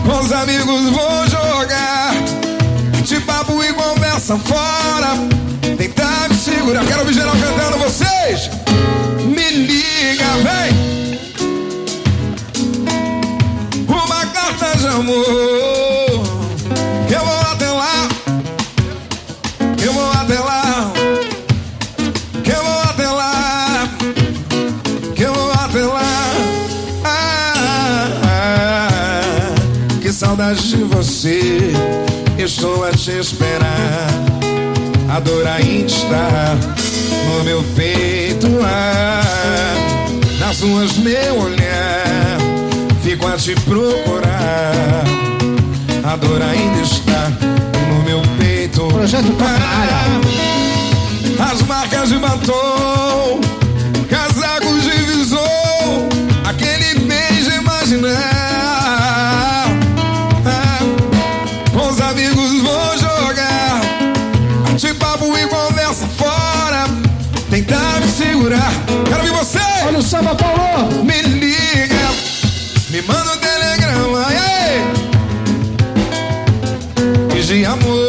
Speaker 1: Com os amigos vou jogar, de papo e conversa fora. Tentar me segurar. Quero ouvir geral cantando vocês. Me liga, vem! Amor. Eu vou até lá, eu vou até lá, que eu vou até lá, que eu vou até lá. Ah, ah, que saudade de você, estou a te esperar. A dor ainda está no meu peito, ah, nas ruas meu olhar fico a te procurar. A dor ainda está no meu peito.
Speaker 5: Projeto área.
Speaker 1: As marcas de batom, casacos de visão, aquele beijo imaginar. Ah, Com os amigos vou jogar, de papo e conversa fora, tentar me segurar. Quero ver você!
Speaker 5: Olha o samba, Paulo!
Speaker 1: Me liga, me manda um telegrama, ei! Diz de amor,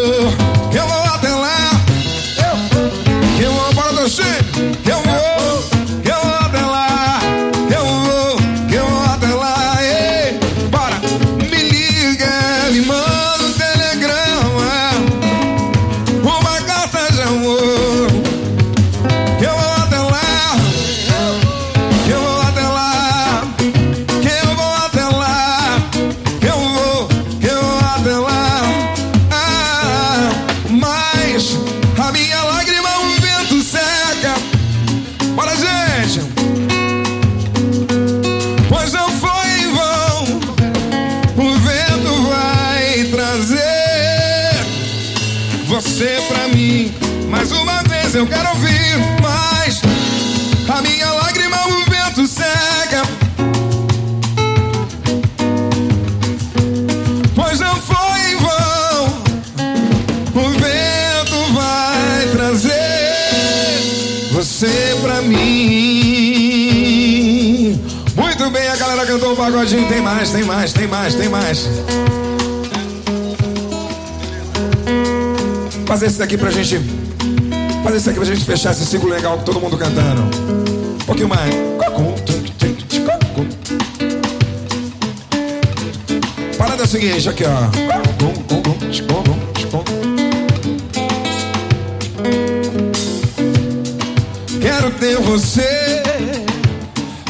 Speaker 1: cantou o pagodinho. Tem mais, tem mais, tem mais, tem mais. Fazer esse daqui pra gente. Fazer esse daqui pra gente fechar esse ciclo legal com todo mundo cantando. Um pouquinho mais. Parada é a seguinte, aqui ó. Quero ter você,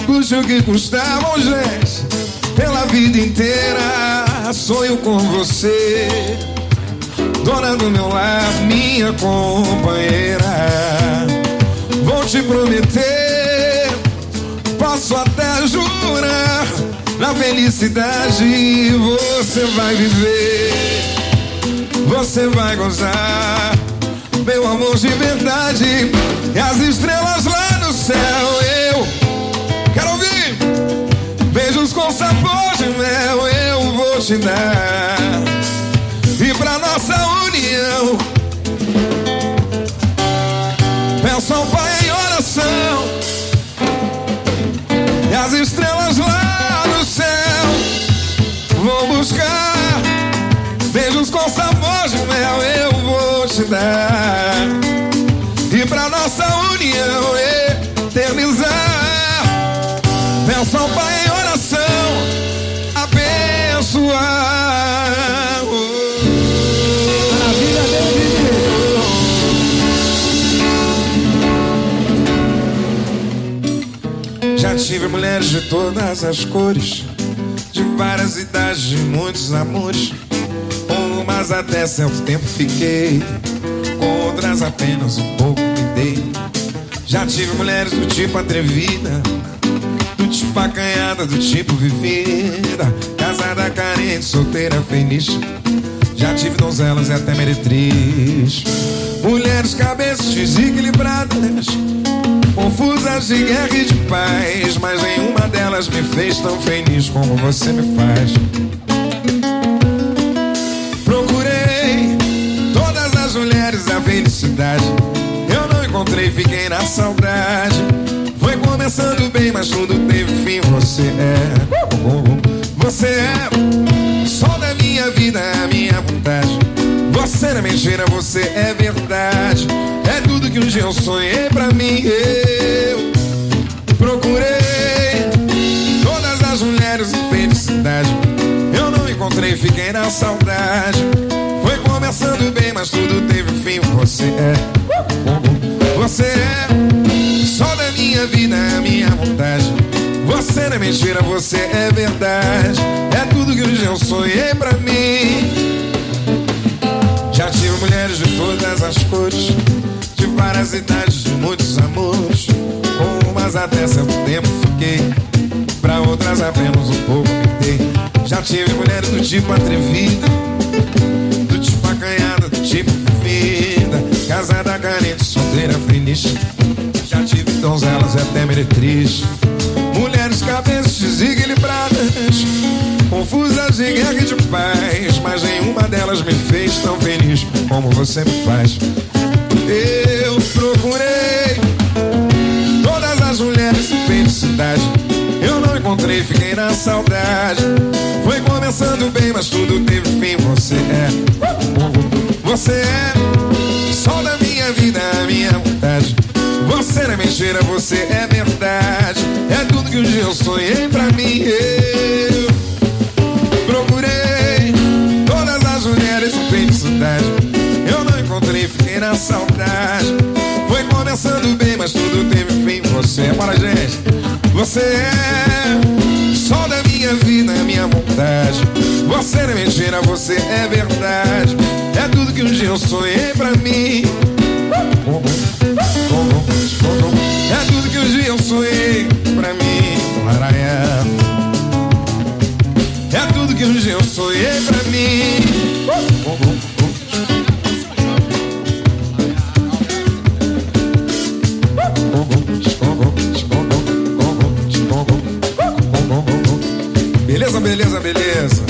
Speaker 1: custe o que custar, pela vida inteira. Sonho com você, dona do meu lar, minha companheira. Vou te prometer, posso até jurar, na felicidade você vai viver, você vai gozar meu amor de verdade. E as estrelas lá no céu, te dar. E pra nossa união, peço ao Pai em oração. E as estrelas lá no céu, vou buscar. Beijos com sabor de mel, eu vou te dar. E pra nossa união mulheres de todas as cores, de várias idades, de muitos amores. Umas até certo tempo fiquei, com outras apenas um pouco me dei. Já tive mulheres do tipo atrevida, do tipo acanhada, do tipo vivida, casada, carente, solteira, feliz. Já tive donzelas e até meretriz. Mulheres cabeças desequilibradas, confusas de guerra e de paz. Mas nenhuma delas me fez tão feliz como você me faz. Procurei todas as mulheres da felicidade. Eu não encontrei, fiquei na saudade. Foi começando bem, mas tudo teve fim. Você é, você é sol da minha vida, a minha vontade. Você é mentira, você é verdade. É tudo que um dia eu sonhei pra mim. Eu procurei todas as mulheres em felicidade. Eu não encontrei, fiquei na saudade. Foi começando bem, mas tudo teve fim. Você é, você é sol da minha vida, a minha vontade. Você não é mentira, você é verdade. É tudo que um dia eu sonhei pra mim. Todas as cores, de várias idades, de muitos amores. Com umas até certo tempo fiquei, pra outras apenas um pouco me dei. Já tive mulheres do tipo atrevida, do tipo acanhada, do tipo vivida, casada, carente, solteira, feliz. Já tive donzelas e até meretriz. Mulheres cabeças confusas de guerra e de paz. Mas nenhuma delas me fez tão feliz como você me faz. Eu procurei todas as mulheres de felicidade. Eu não encontrei, fiquei na saudade. Foi começando bem, mas tudo teve fim. Você é, você é sol da minha vida, a minha vontade. Você não é mentira, você é verdade. É tudo que um dia eu sonhei pra mim. Eu encontrei, fiquei na saudade. Foi começando bem, mas tudo teve fim. Você é, bora gente. Você é sol da minha vida, minha vontade. Você não é mentira, você é verdade. É tudo que um dia eu sonhei pra mim. É tudo que um dia eu sonhei pra mim. É tudo que um dia eu sonhei pra mim. Beleza, beleza,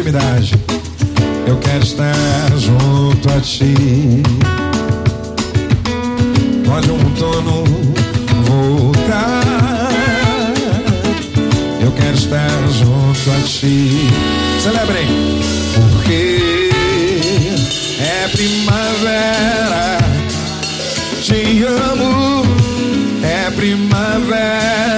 Speaker 1: intimidade. Eu quero estar junto a ti. Pode um torno voltar. Eu quero estar junto a ti. Celebrem! Porque é primavera. Te amo. É primavera.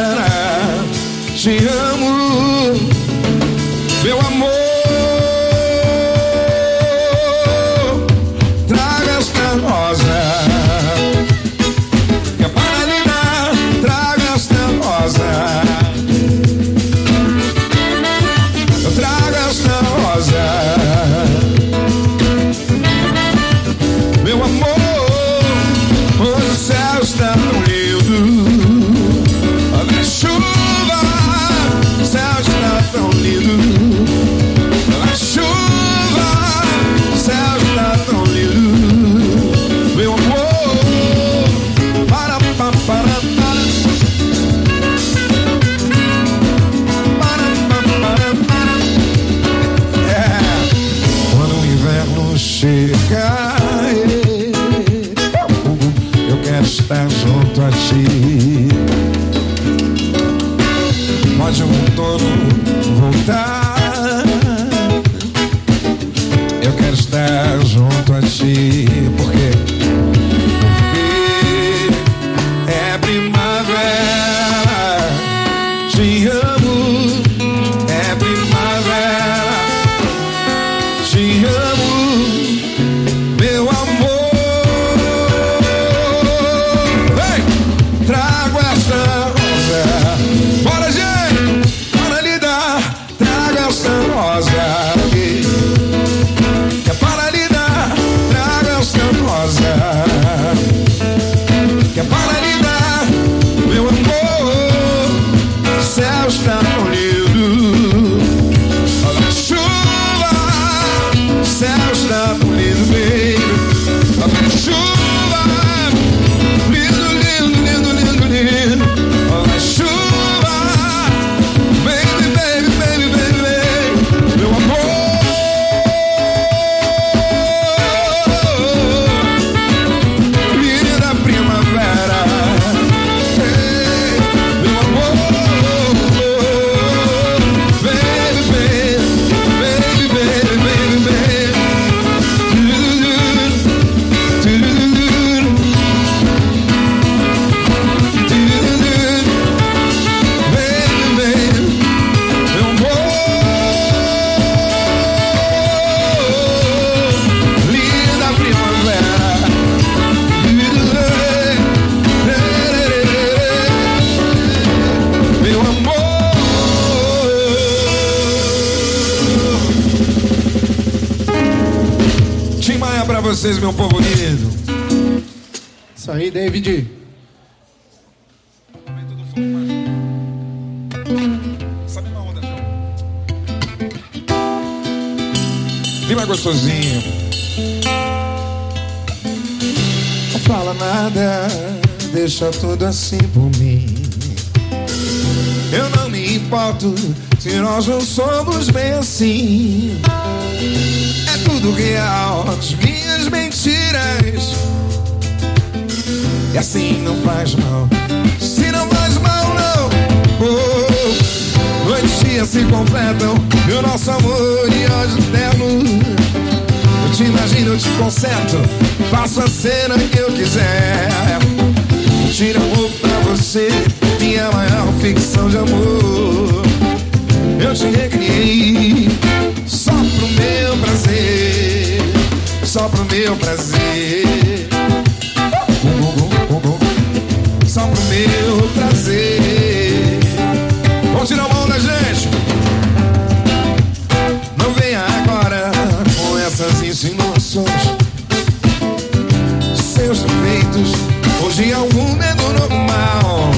Speaker 1: Se algum medo normal.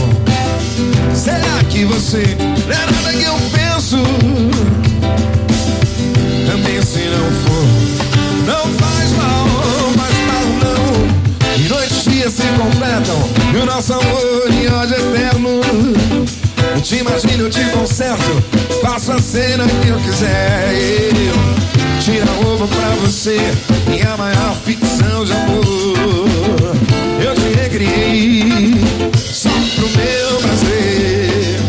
Speaker 1: Será que você Não é nada que eu penso? Também se não for Não faz mal Faz mal não. E noites dias se completam E o nosso amor de ódio eterno. Eu te imagino, eu te conserto Faço a cena que eu quiser. Eu Tira roupa pra você Minha maior filha meus amor. Eu te recriei só pro meu prazer,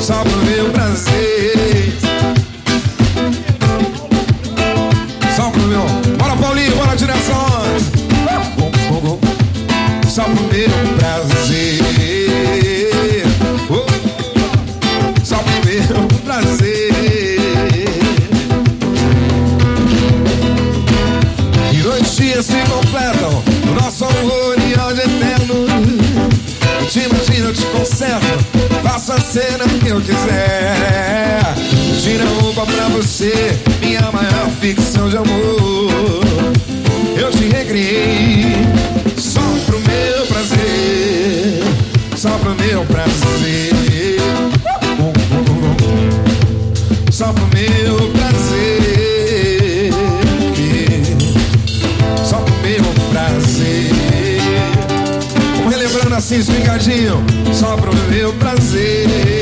Speaker 1: só pro meu prazer. Só pro meu. Bora, Paulinho, bora, direção. Só pro meu prazer. cena que eu quiser. Tira roupa pra você, minha maior ficção de amor. Eu te recriei só pro meu prazer, só pro meu prazer, uh, uh, uh, só pro meu Assim, Francisco e só pro meu prazer.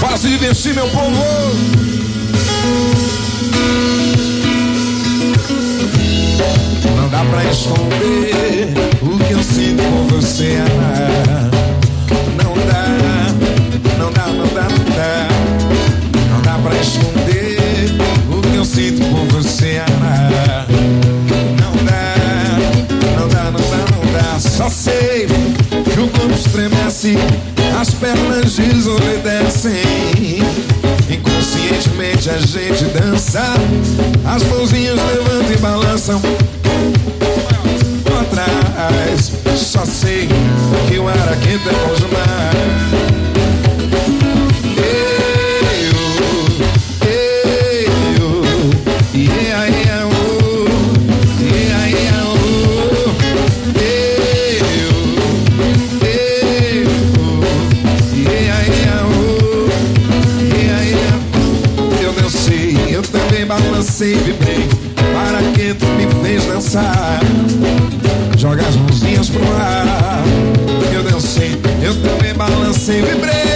Speaker 1: Para se divertir meu povo. Não dá pra esconder o que eu sinto por você, amar. Não dá, não dá, não dá, não dá. Não dá pra esconder o que eu sinto por você, amar. desce, as pernas desobedecem. Inconscientemente a gente dança, as mãozinhas levantam e balançam. Atrás, só sei que o araqueta é bom demais. dançar. Joga as mãozinhas pro ar. Eu dancei, eu também balancei, vibrei.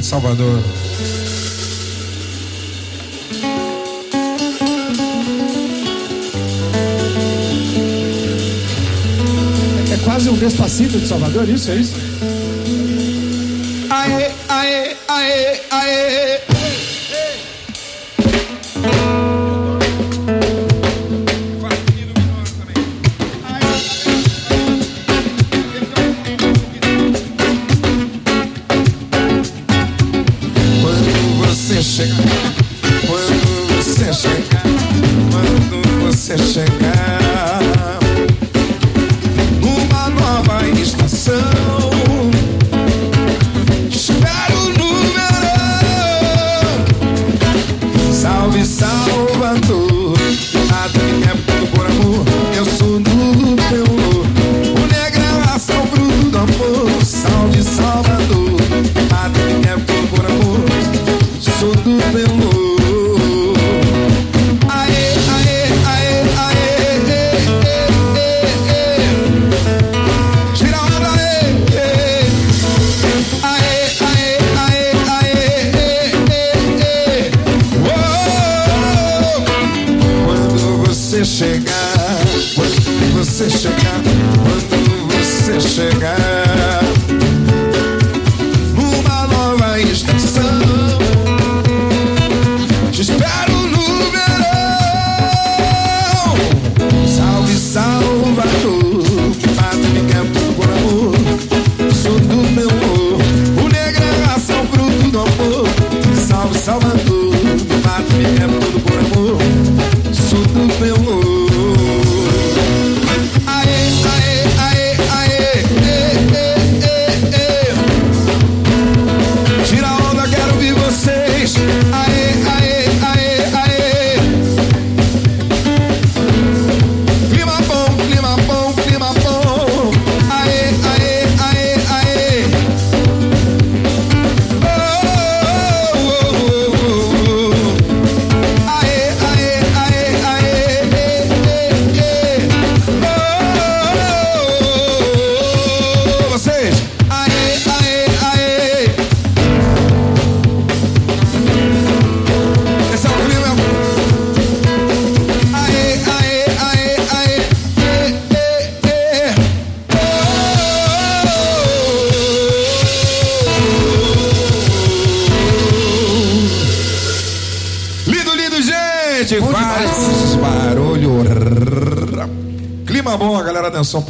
Speaker 1: de Salvador.
Speaker 5: É quase um despacito de Salvador, isso? É isso?
Speaker 1: Aê, aê, aê, aê.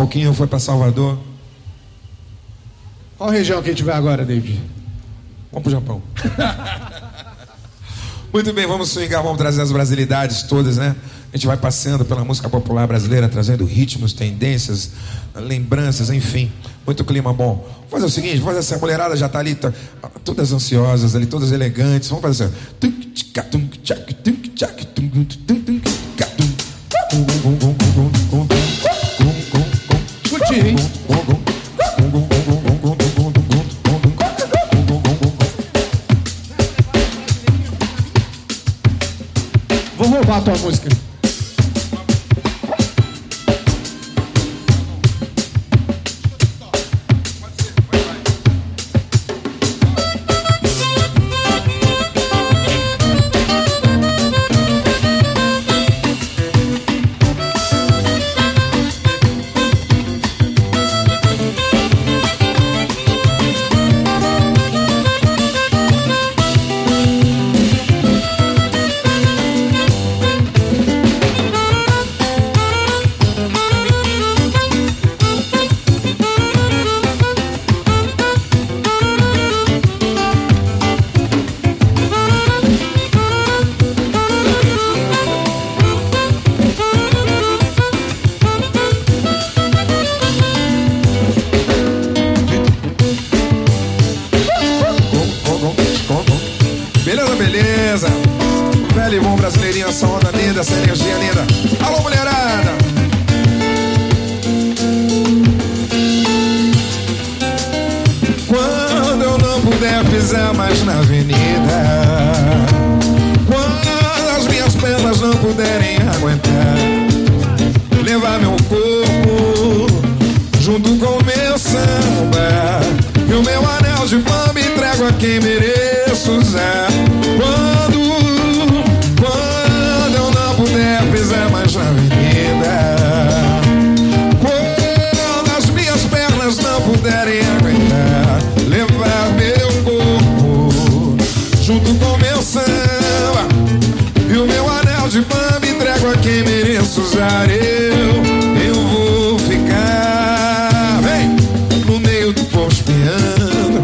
Speaker 1: Pouquinho, foi para Salvador.
Speaker 5: Qual região que a gente vai agora, David?
Speaker 1: Vamos pro Japão. Muito bem, vamos swingar, vamos trazer as brasilidades todas, né? A gente vai passeando pela música popular brasileira, trazendo ritmos, tendências, lembranças, enfim. Muito clima bom. Vamos fazer o seguinte, vamos fazer essa mulherada já tá ali, tá, todas ansiosas ali, todas elegantes. Vamos fazer assim. Pernas não puderem aguentar, levar meu corpo junto com meu samba e o meu anel de bamba entrego a quem mereço usar. Quando quem mereço usar. Eu, eu vou ficar, vem, no meio do povo espiando,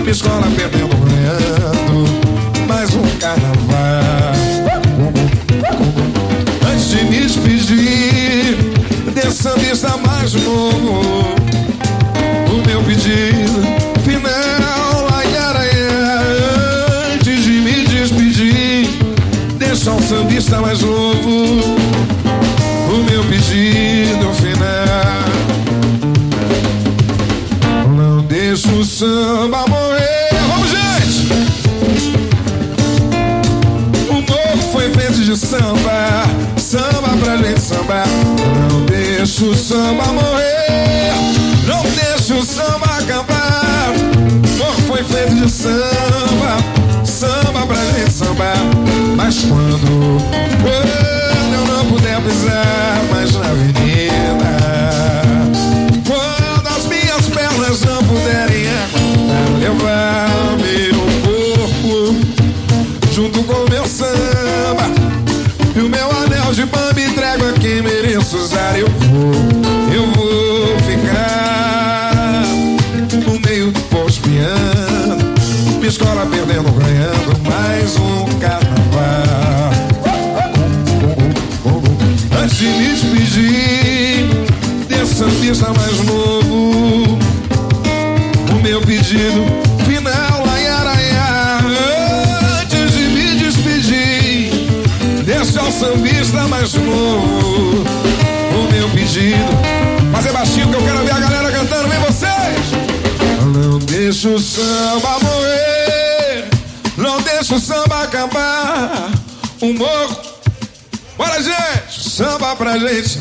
Speaker 1: minha escola perdendo, ganhando, mais um carnaval. Antes de me despedir, dessa vista mais novo, o meu pedido sambista mais novo, o meu pedido final. Não deixa o samba morrer. Vamos, gente! O morro foi feito de samba, samba pra gente sambar. Não deixa o samba morrer, não deixa o samba acabar. O morro foi feito de samba, samba sambar. Mas quando, quando eu não puder pisar mais na avenida, quando as minhas pernas não puderem levar meu corpo junto com meu samba e o meu anel de bamba entrego a quem mereço usar. Eu vou, eu vou ficar no meio do povo espiando, minha escola perdendo, ganhando mais um carnaval. Antes de me despedir desse sambista mais novo, o meu pedido final, ai, ai, ai, antes de me despedir desse ao sambista mais novo, o meu pedido, fazer baixinho que eu quero ver a galera cantando, vem vocês! Não deixa o samba morrer, deixa o samba acabar, o morro Bora, gente! Samba pra gente.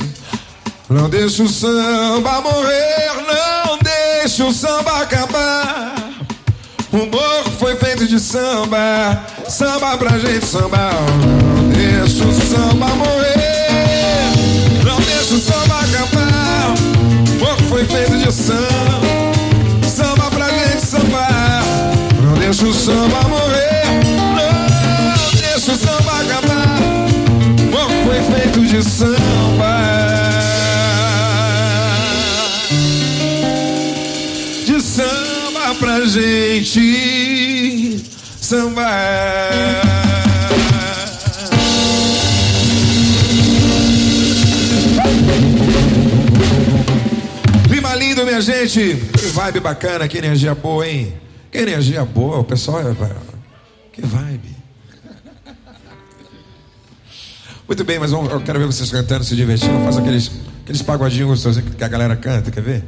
Speaker 1: Não deixa o samba morrer, não deixa o samba acabar. O morro foi feito de samba, samba pra gente sambar. Não deixa o samba morrer, não deixa o samba acabar. O morro foi feito de samba, samba deixa o samba morrer, não deixa o samba acabar. Bom foi feito de samba. De samba pra gente sambar. É. minha gente. Vibe bacana, que energia boa, hein? Que energia boa, o pessoal. é- Que vibe. Muito bem, mas eu quero ver vocês cantando, se divertindo. Faz aqueles, aqueles pagodinhos gostosinhos que a galera canta, quer ver?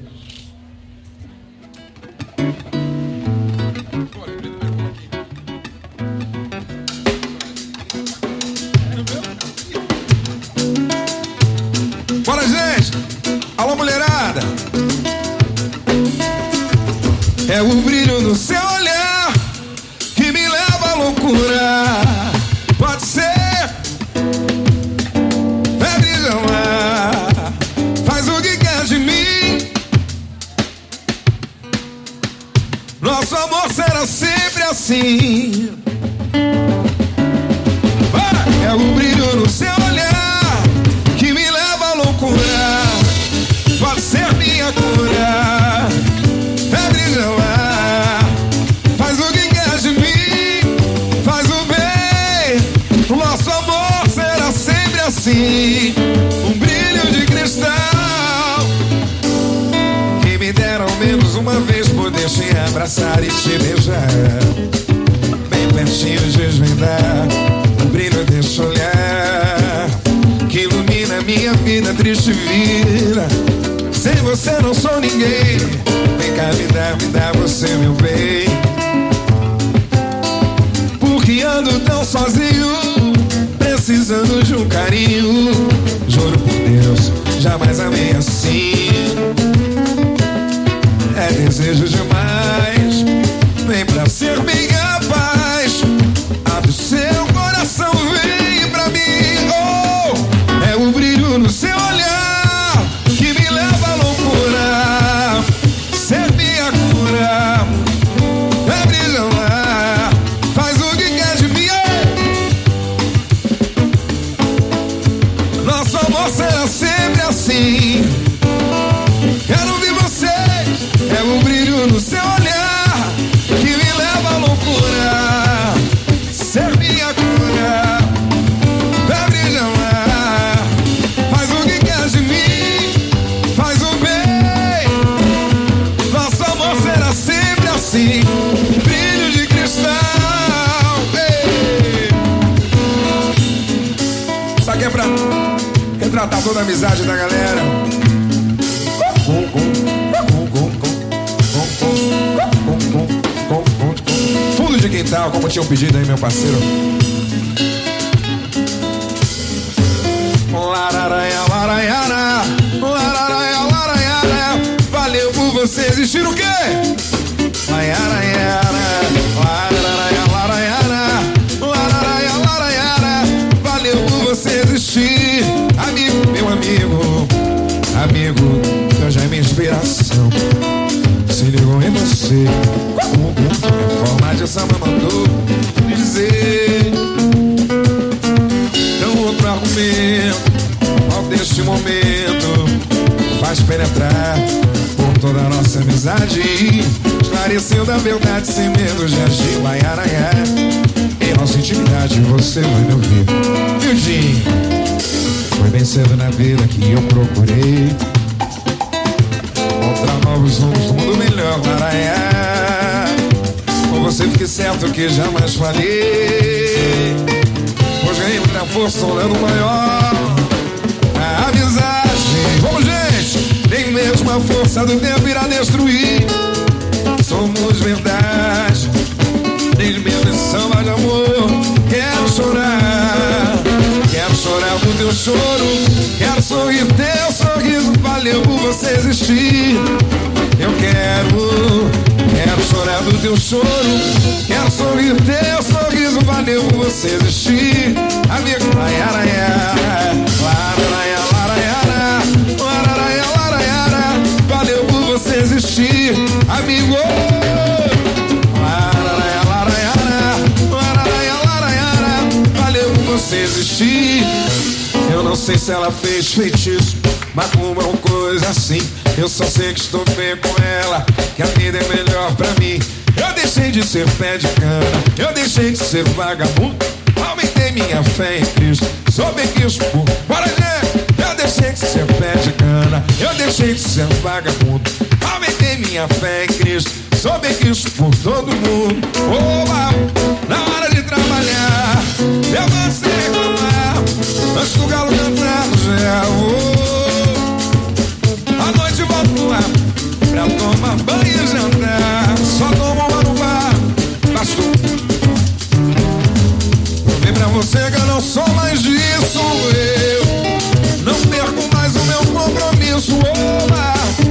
Speaker 1: É o brilho no seu olhar que me leva à loucura. Pode ser minha cura. Febre de amar, faz o que de mim, faz o bem. Nosso amor será sempre assim. Um brilho de cristal. Quem me dera ao menos uma vez poder te abraçar e te beijar desvendar o brilho desse olhar que ilumina minha vida, triste vida. Sem você não sou ninguém. Vem cá, me dá, me dá você, meu bem. Porque ando tão sozinho, precisando de um carinho. Juro por Deus, jamais amei assim. É desejo demais. Vem pra ser minha seu toda amizade da galera. Fundo de quintal, como tinham pedido aí, meu parceiro. Valeu por você existir o quê? Laranhara, samba mandou dizer. Então outro argumento, qual deste momento faz penetrar por toda a nossa amizade, esclarecendo a verdade sem medo de agir, vai aranhar. Em nossa intimidade você vai me ouvir, Mildinho. Foi bem cedo na vida que eu procurei Encontrar novos rumos mundo melhor, Maranhá. Com você fique certo que jamais falhei. Pois ganhei muita força, um maior. A amizade, vamos gente, nem mesmo a força do tempo irá destruir. Somos verdade, nem de samba de amor. Quero chorar, quero chorar do teu choro. Quero sorrir teu sorriso, valeu por você existir. Eu quero, quero chorar do teu choro. Quero sorrir teu sorriso, valeu você existir. Amigo, laraiara, laraiara, laraiara. Valeu por você existir, amigo. Sei se ela fez feitiço, como uma coisa assim. Eu só sei que estou bem com ela, que a vida é melhor pra mim. Eu deixei de ser pé de cana, eu deixei de ser vagabundo. Aumentei minha fé em Cristo, sou bem por. Bora, gente! Eu deixei de ser pé de cana, eu deixei de ser vagabundo. Aumentei minha fé em Cristo, sou bem quisto por todo mundo. Oba! Na hora de trabalhar, eu não sei reclamar. Antes do galo cantar no gel. Oh, à noite volto lá pra tomar banho e jantar. Só tomo uma no bar, bastou. Vem pra você que eu não sou mais disso. Eu não perco mais o meu compromisso. Oba!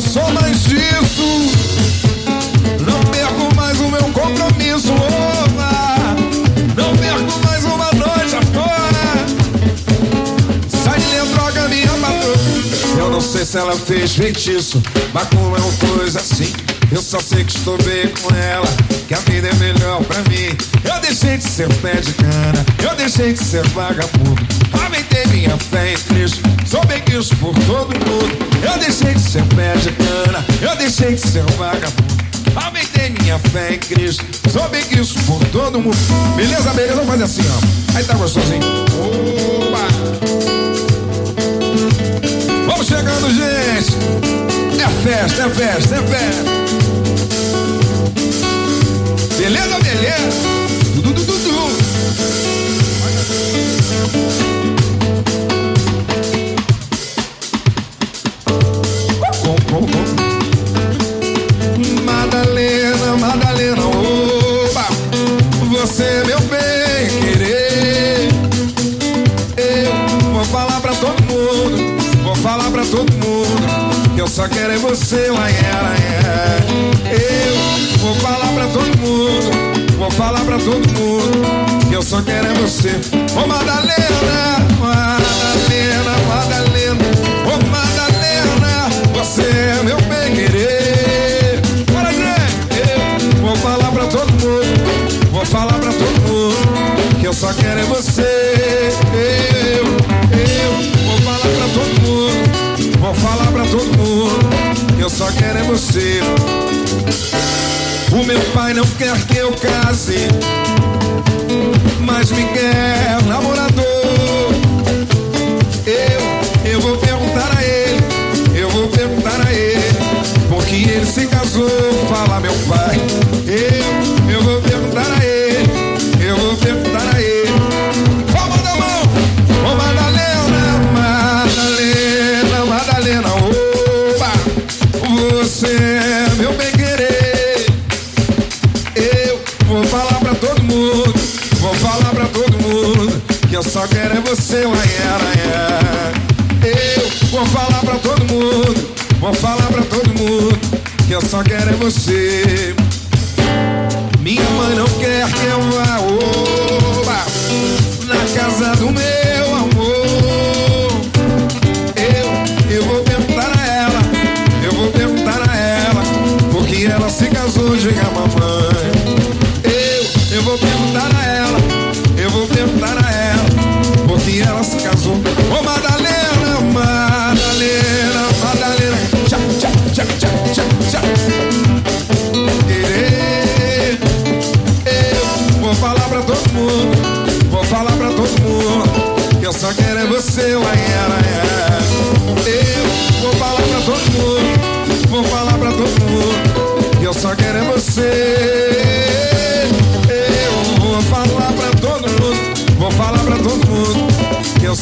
Speaker 1: Não sou mais disso. Não perco mais o meu compromisso. Oba! Não perco mais uma noite à toa. Saília troca minha patroa. Eu não sei se ela fez feitiço, mas como é uma coisa assim. Eu só sei que estou bem com ela, que a vida é melhor pra mim. Eu deixei de ser pé de cana, eu deixei de ser vagabundo. Aumentei minha fé em Cristo, sou bem quisto por todo mundo. Eu deixei de ser pé de cana, eu deixei de ser vagabundo. Aumentei minha fé em Cristo, sou bem quisto por todo mundo. Beleza, beleza? Vamos fazer assim, ó. Aí tá gostosinho. Oba! Vamos chegando, gente. É festa, é festa, é festa. Beleza, beleza? Dudu, dudu, dudu. Você é meu bem querer. Eu vou falar pra todo mundo, vou falar pra todo mundo que eu só quero é você, lá era, Eu vou falar pra todo mundo, vou falar pra todo mundo que eu só quero é você. Ô Madalena, Madalena, Madalena, ô Madalena, você é meu bem querer. Falar pra todo mundo que eu só quero é você. Eu, eu vou falar pra todo mundo, vou falar pra todo mundo que eu só quero é você. O meu pai não quer que eu case, mas me quer namorador. Eu, eu vou perguntar a ele, eu vou perguntar a ele, porque ele se casou, fala meu pai. Só quero é você, lá Eu vou falar pra todo mundo, vou falar pra todo mundo que eu só quero é você. Minha mãe não quer que Oh.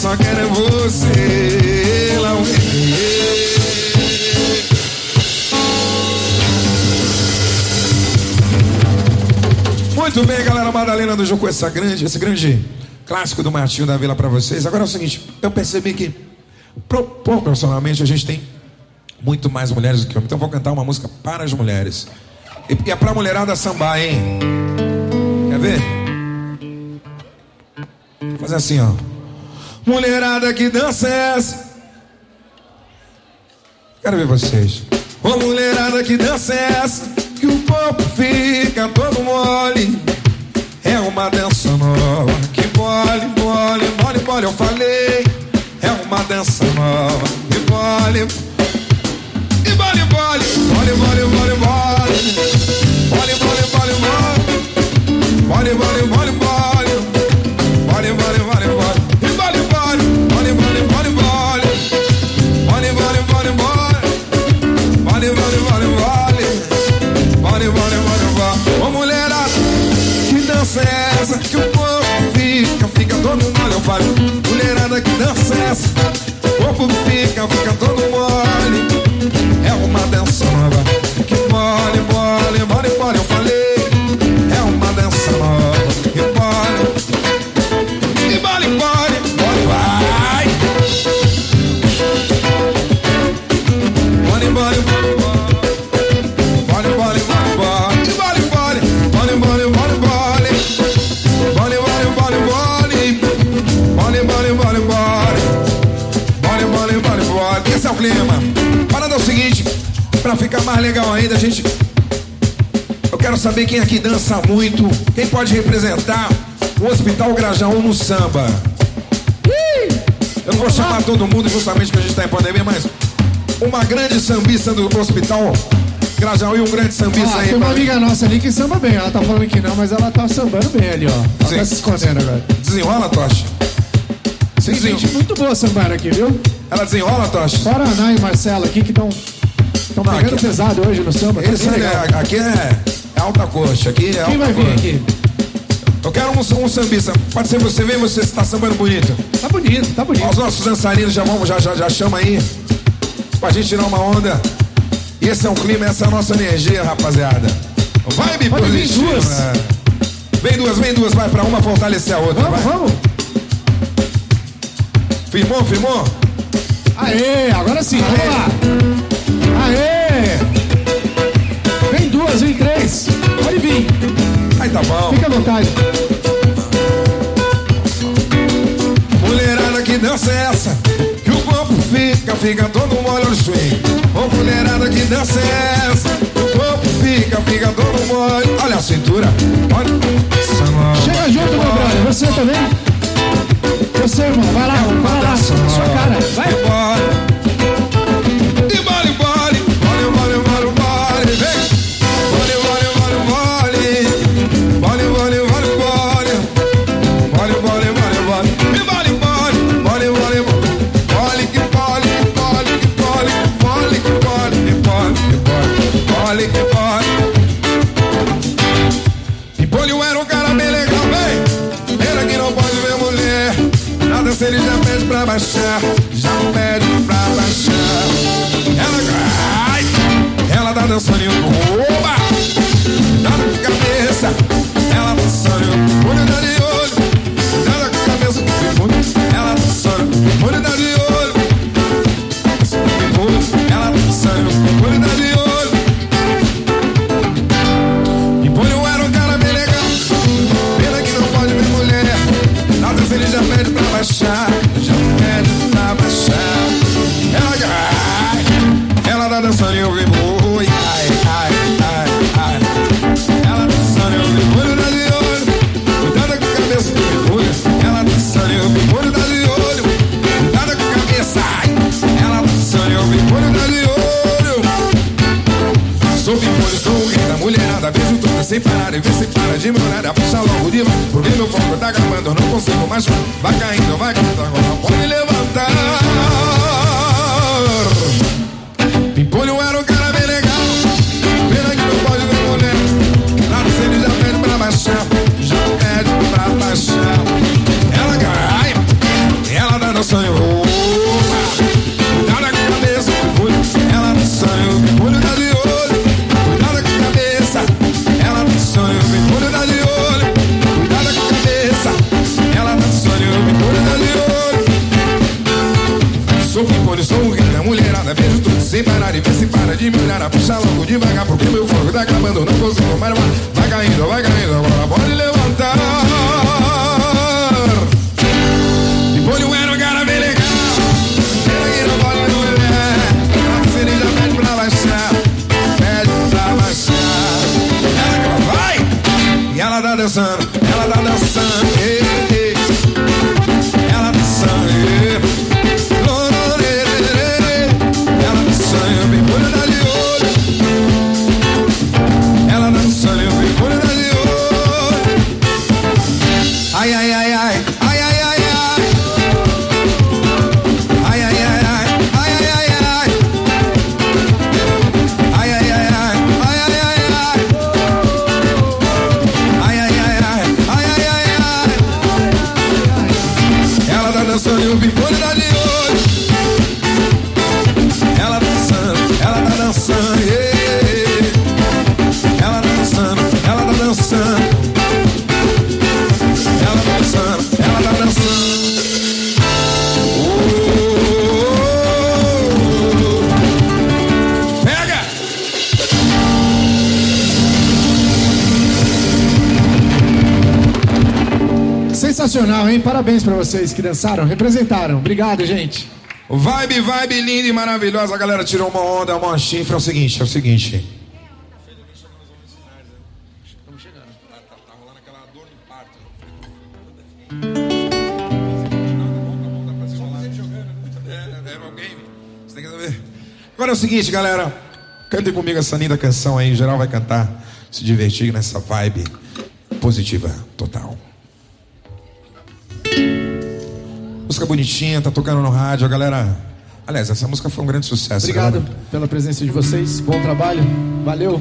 Speaker 1: Só quero é você, lá Muito bem, galera. Madalena do Jucu, essa grande, esse grande clássico do Martinho da Vila pra vocês. Agora é o seguinte, eu percebi que proporcionalmente a gente tem muito mais mulheres do que homens. Então vou cantar uma música para as mulheres. E é pra mulherada sambar, hein? Quer ver? Vou fazer assim, ó. Mulherada que dança é essa. Quero ver vocês. Ô mulherada que dança é essa Que o corpo fica todo mole. É uma dança nova Que mole, mole, mole, mole Eu falei. É uma dança nova Que mole E mole, mole Mole, mole, mole, mole Mole, mole, mole, mole Mole, mole, mole, mole fica, fica todo mais legal ainda, a gente. Eu quero saber quem aqui dança muito, quem pode representar o Hospital Grajaú no samba. Eu não vou chamar todo mundo justamente porque a gente tá em pandemia, mas uma grande sambista do Hospital Grajaú e um grande sambista
Speaker 5: Ah,
Speaker 1: aí.
Speaker 5: tem uma amiga nossa ali que samba bem. Ela tá falando que não, mas ela tá sambando bem ali, ó. Ela
Speaker 1: Sim.
Speaker 5: tá se escondendo agora.
Speaker 1: Desenrola, Tocha. Você
Speaker 5: Tem gente muito boa sambando aqui, viu?
Speaker 1: Ela desenrola, Tocha.
Speaker 5: Ana e Marcelo aqui que estão estão pegando
Speaker 1: aqui-
Speaker 5: pesado hoje no samba. tá
Speaker 1: Esse
Speaker 5: bem
Speaker 1: é, aqui é, é alta coxa. Aqui é
Speaker 5: Quem
Speaker 1: alta
Speaker 5: vai vir
Speaker 1: coxa.
Speaker 5: aqui?
Speaker 1: Eu quero um, um sambista. Pode ser você, vem você, você tá sambando bonito.
Speaker 5: Tá bonito, tá bonito.
Speaker 1: Os nossos dançarinos já vão, já, já, já chama aí. Pra gente tirar uma onda. E esse é o clima, essa é a nossa energia, rapaziada. Vibe
Speaker 5: vir
Speaker 1: positiva.
Speaker 5: duas.
Speaker 1: Vem duas, vem duas, vai pra uma fortalecer a outra.
Speaker 5: Vamos,
Speaker 1: vai.
Speaker 5: vamos.
Speaker 1: Firmou, firmou?
Speaker 5: Aê, agora sim, vamos lá. Aê! Vem duas, vem três. Pode vir,
Speaker 1: Aí tá bom.
Speaker 5: fica à vontade.
Speaker 1: Mulherada que dança é essa? Que o corpo fica, fica todo mole no swing. Ô mulherada que dança é essa? Que o corpo fica, fica todo mole. Olha a cintura. Olha.
Speaker 5: Chega junto, meu brother. Você também? Você, irmão, vai lá, vai lá. Sua cara, vai.
Speaker 1: Sem parar e vê se para de me olhar Puxa logo de mão, porque meu foco tá acabando Eu não consigo mais, vai caindo, vai caindo Agora pode levantar. Pimpolho era um cara bem legal Pena que não pode ver mulher Nada se ele já pede pra baixar Já pede pra baixar. Ela cai, ela tá dançando Opa,
Speaker 5: sensacional, hein? Parabéns pra vocês que dançaram, representaram. Obrigado, gente.
Speaker 1: Vibe, vibe linda e maravilhosa. A galera tirou uma onda, uma chifra. É o seguinte, é o seguinte. Agora é o seguinte, galera. Cantem comigo essa linda canção aí. Em geral vai cantar, se divertir nessa vibe positiva total. Música bonitinha, tá tocando no rádio, a galera. Aliás, essa música foi um grande sucesso.
Speaker 5: Obrigado
Speaker 1: galera.
Speaker 5: pela presença de vocês. Bom trabalho. Valeu.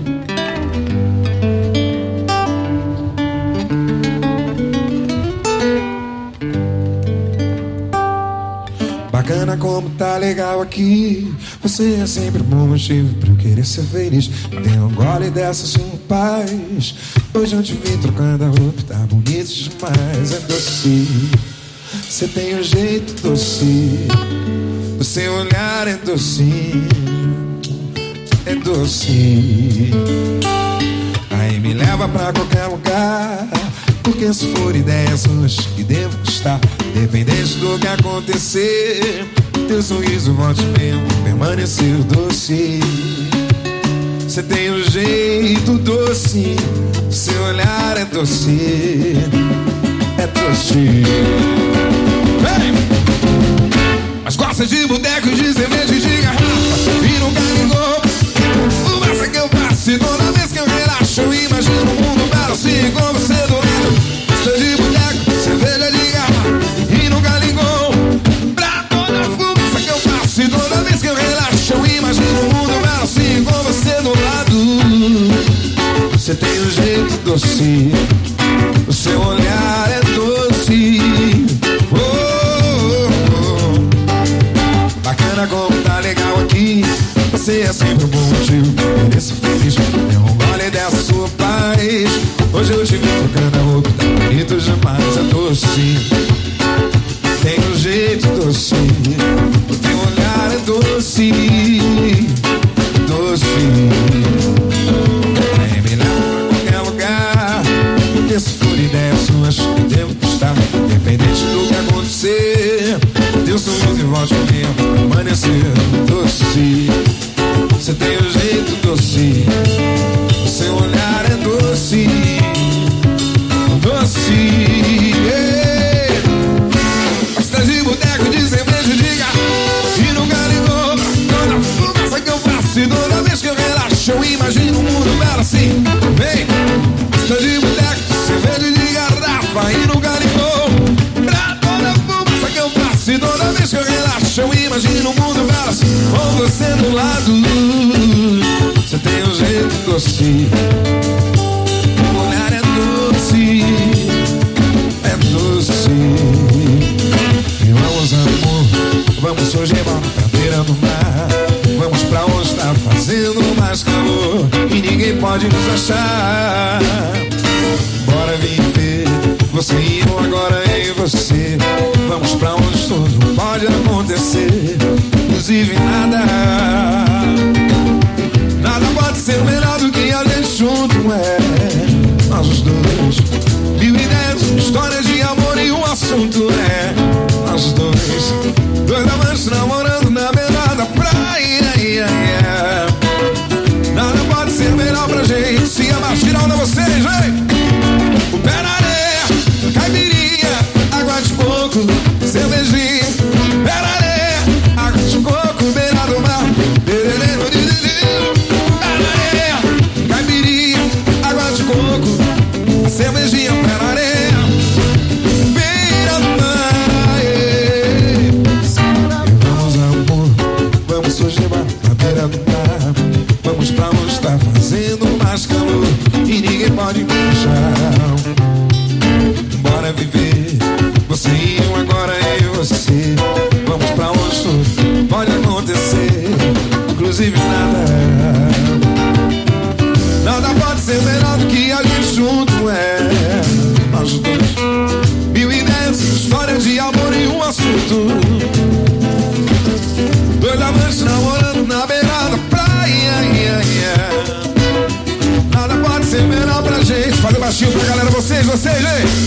Speaker 1: Bacana como tá legal aqui. Você é sempre um bom motivo pra eu querer ser feliz. Tem um gole dessa sua paz. Hoje eu te vi trocando a roupa, tá bonito demais. É doce. Você tem um jeito doce. O seu olhar é doce. É doce. Aí me leva pra qualquer lugar. Porque se for ideias suas que devo custar, independente do que acontecer, teu sorriso volte mesmo, permanecer doce. Você tem um jeito doce, seu olhar é doce, doce. Vem! Mas gosta de boteco, de cerveja e de garrafa E nunca ligou Fumaça que eu passo toda vez que eu relaxo Eu imagino um mundo belo assim com você do lado Gosta de boteco, cerveja de garrafa E nunca ligou Pra toda fumaça que eu passo toda vez que eu relaxo Eu imagino um mundo belo assim com você do lado Você tem um jeito doce O seu olhar é como tá legal aqui. Você é sempre um bom motivo pra ser feliz. Deu um gole dessa sua paz. Hoje eu te vi trocando a roupa, tá bonito demais. É doce, tem um jeito doce. O teu olhar é doce, doce. Vem me pra qualquer lugar. Porque se for ideia sua, acho que devo custar. Independente do que acontecer, Deus sorriso e volte mesmo, permanecer doce. Você tem um jeito doce, o seu olhar é doce, doce. Yeah. De boteco, de cerveja, de garrafa E nunca ligou Toda fumaça que eu faço E toda vez que eu relaxo Eu imagino um mundo belo assim Vem Toda vez que eu relaxo Eu imagino um mundo assim Com você do lado. Você tem um jeito doce. O olhar é doce. É doce. E vamos, amor, vamos hoje embora pra beira do mar. Vamos pra onde está fazendo mais calor. E ninguém pode nos achar. Bora viver, você e eu agora é você. Vamos pra onde tudo pode acontecer, inclusive nada. Nada pode ser melhor do que a gente junto é. Nós os dois, mil histórias de amor e um assunto é. Nós os dois, dois amantes namorando na beira da praia. yeah, yeah. amor e um assunto. Dois amantes namorando na beirada da praia.
Speaker 5: Nada pode ser melhor pra gente. Fazer baixinho pra galera, vocês, vocês, hein?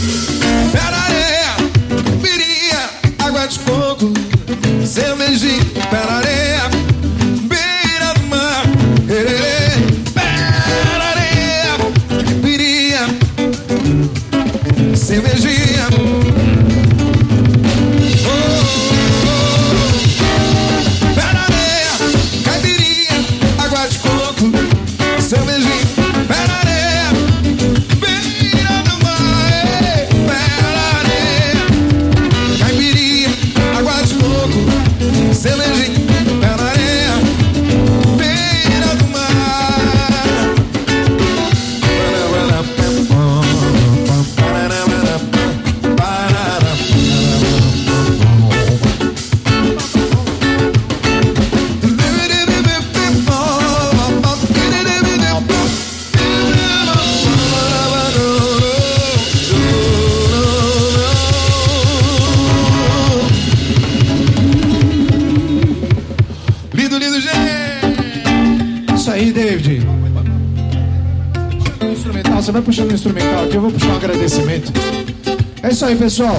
Speaker 5: Pessoal.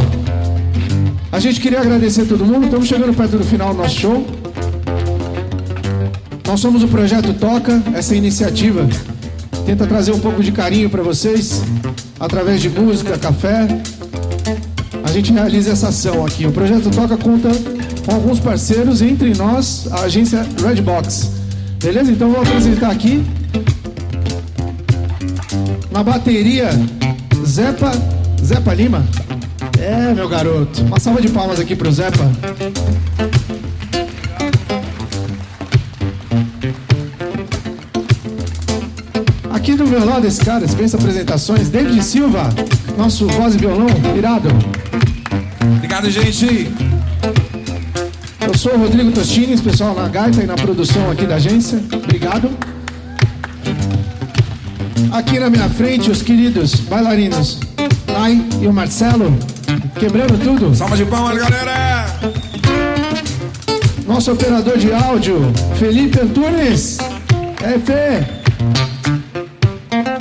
Speaker 5: A gente queria agradecer a todo mundo, estamos chegando perto do final do nosso show. Nós somos o Projeto Toca, essa iniciativa tenta trazer um pouco de carinho para vocês, através de música, café. A gente realiza essa ação aqui. O Projeto Toca conta com alguns parceiros, entre nós, a agência Redbox. Beleza? Então vou apresentar aqui. Na bateria, Zepa, Zepa Lima. É, meu garoto. Uma salva de palmas aqui pro Zepa. Aqui do meu lado, esse cara, dispensa apresentações, David Silva, nosso voz e violão, irado.
Speaker 1: Obrigado, gente.
Speaker 5: Eu sou o Rodrigo Tostines, pessoal na gaita e na produção aqui da agência. Obrigado. Aqui na minha frente, os queridos bailarinos Nai e o Marcelo, quebrando tudo.
Speaker 1: Salva de palmas, galera.
Speaker 5: Nosso operador de áudio, Felipe Antunes. É, Fê.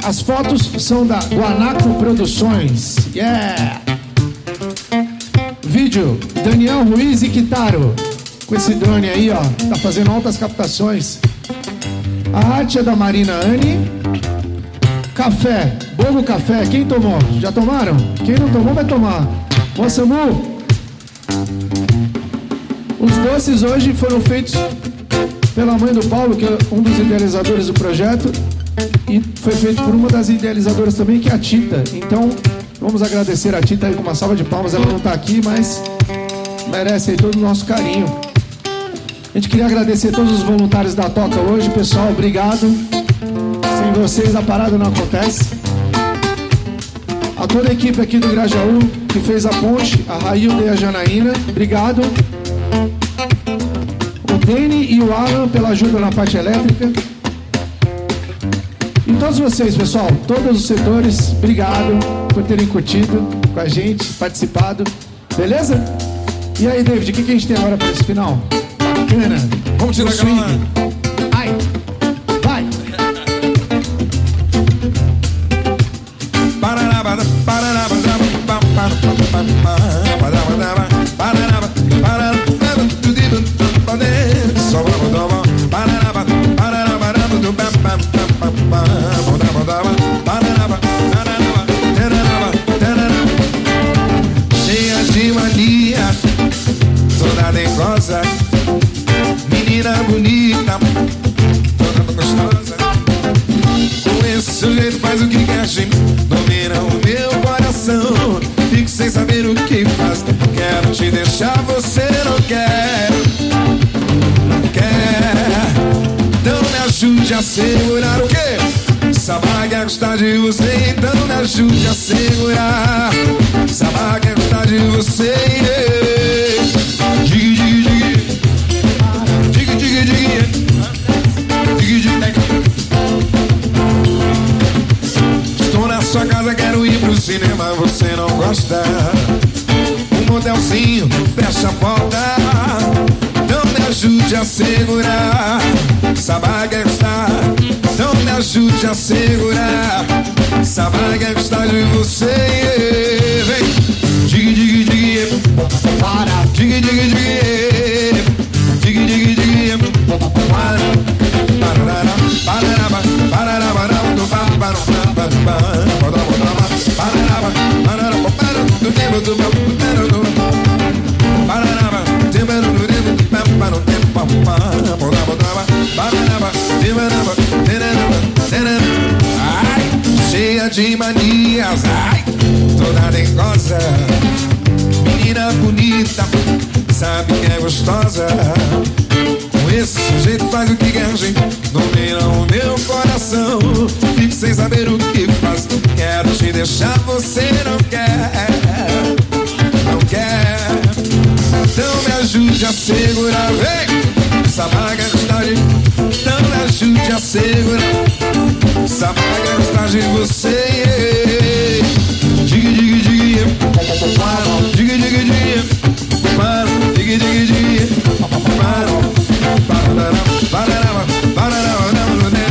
Speaker 5: As fotos são da Guanaco Produções. Yeah! Vídeo, Daniel Ruiz e Kitaro. Com esse drone aí, ó. Tá fazendo altas captações. A arte é da Marina Anne. Café, bolo café. Quem tomou? Já tomaram? Quem não tomou vai tomar. Moça Mu. Os doces hoje foram feitos pela mãe do Paulo, que é um dos idealizadores do projeto, e foi feito por uma das idealizadoras também, que é a Tita. Então, vamos agradecer a Tita aí com uma salva de palmas. Ela não está aqui, mas merece aí todo o nosso carinho. A gente queria agradecer todos os voluntários da Toca hoje, pessoal. Obrigado. Sem vocês a parada não acontece. A toda a equipe aqui do Grajaú que fez a ponte, a Railda e a Janaína, obrigado. O Dani e o Alan pela ajuda na parte elétrica. E todos vocês, pessoal, todos os setores, obrigado por terem curtido com a gente, participado. Beleza? E aí, David, o que, que a gente tem agora para esse final? Bacana.
Speaker 1: Vamos tirar
Speaker 5: O swing.
Speaker 1: Gostar de você Então me ajude a segurar Sabá quer gostar de você. Digue, digue, digue Digue, digue, digue Digue, digue Estou na sua casa, quero ir pro cinema, você não gosta. Não me ajude a segurar. Sabá quer gostar de você. Vem, digue, digue, digue. Para, digue, digue, digue. Digue, digue, digue. Para, parará, parará, parará, parará. Parará, parará, parará. Parará, ba. Parará, Ai, cheia de manias, ai, toda dengosa. Menina bonita, sabe que é gostosa. Com esse jeito faz o que gente. Domina o meu coração. Fico sem saber o que faz. Quero te deixar, você não quer. Não quer. Então me ajude a segurar. Vem! Essa vaga está de. Então me ajude a segurar. Vaga está de você. Digue, digue, digue. Para, digue, digue, digue. Para, digue, digue, digue. Para. Parará, parará, parará, parará,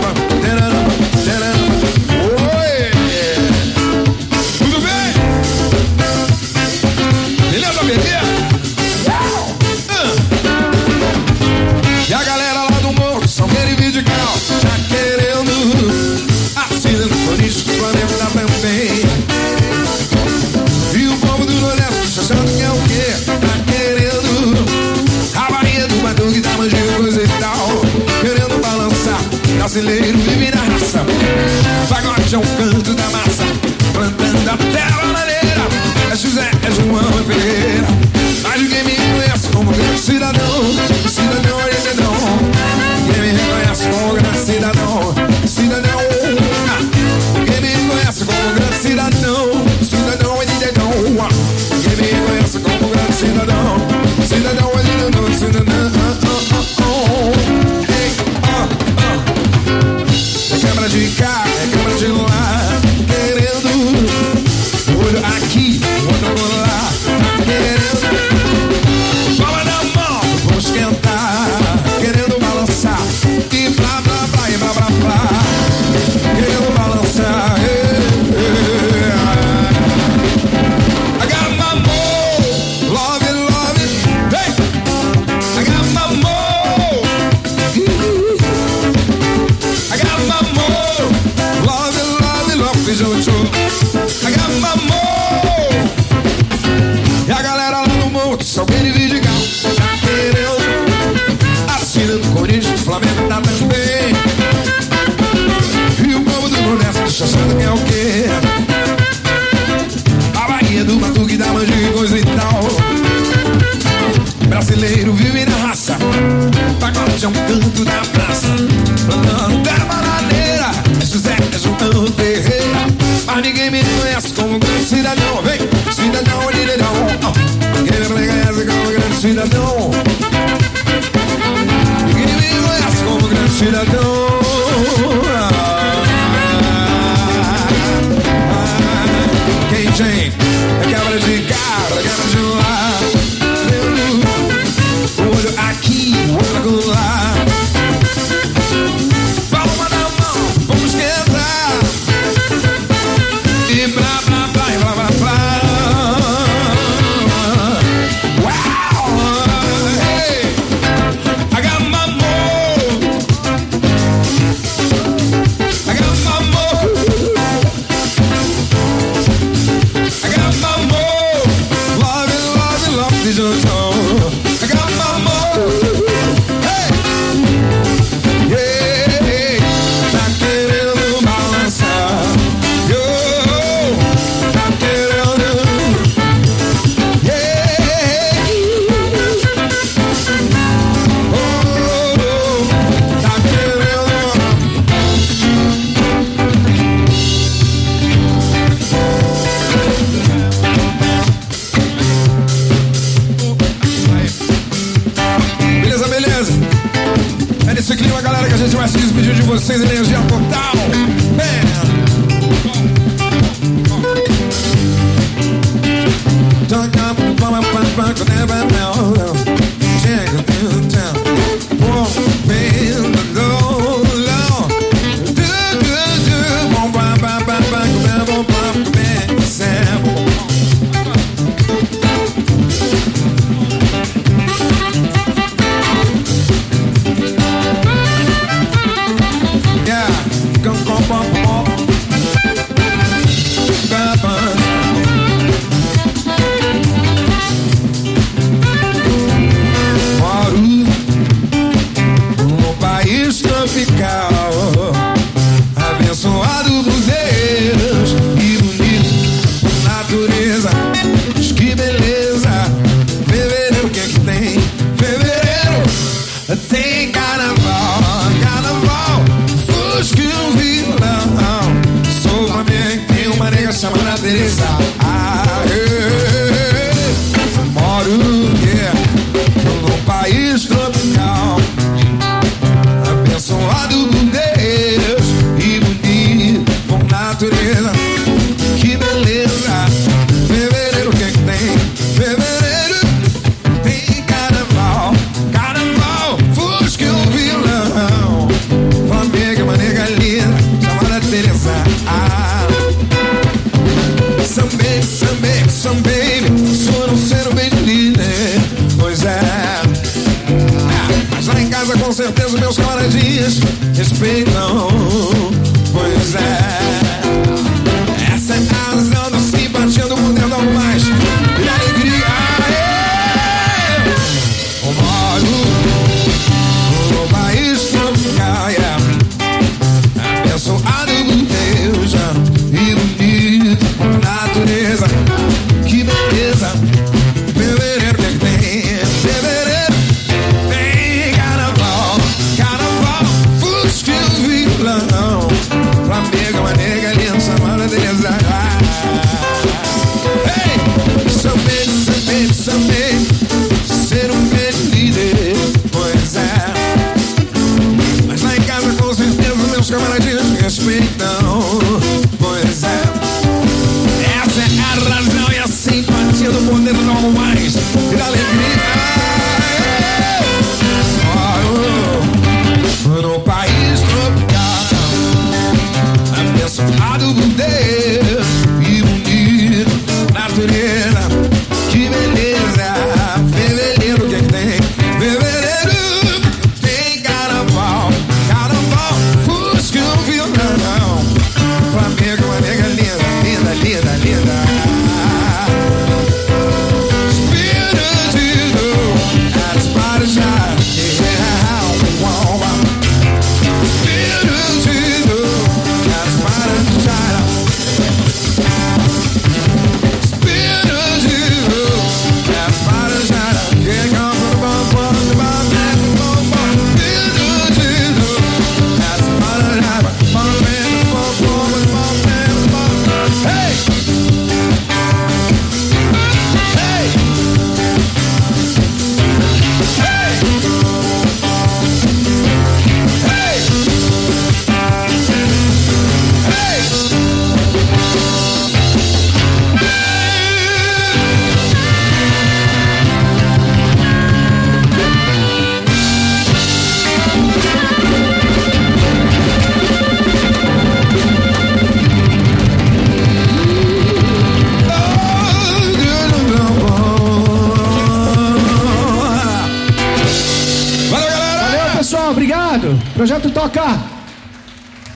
Speaker 1: como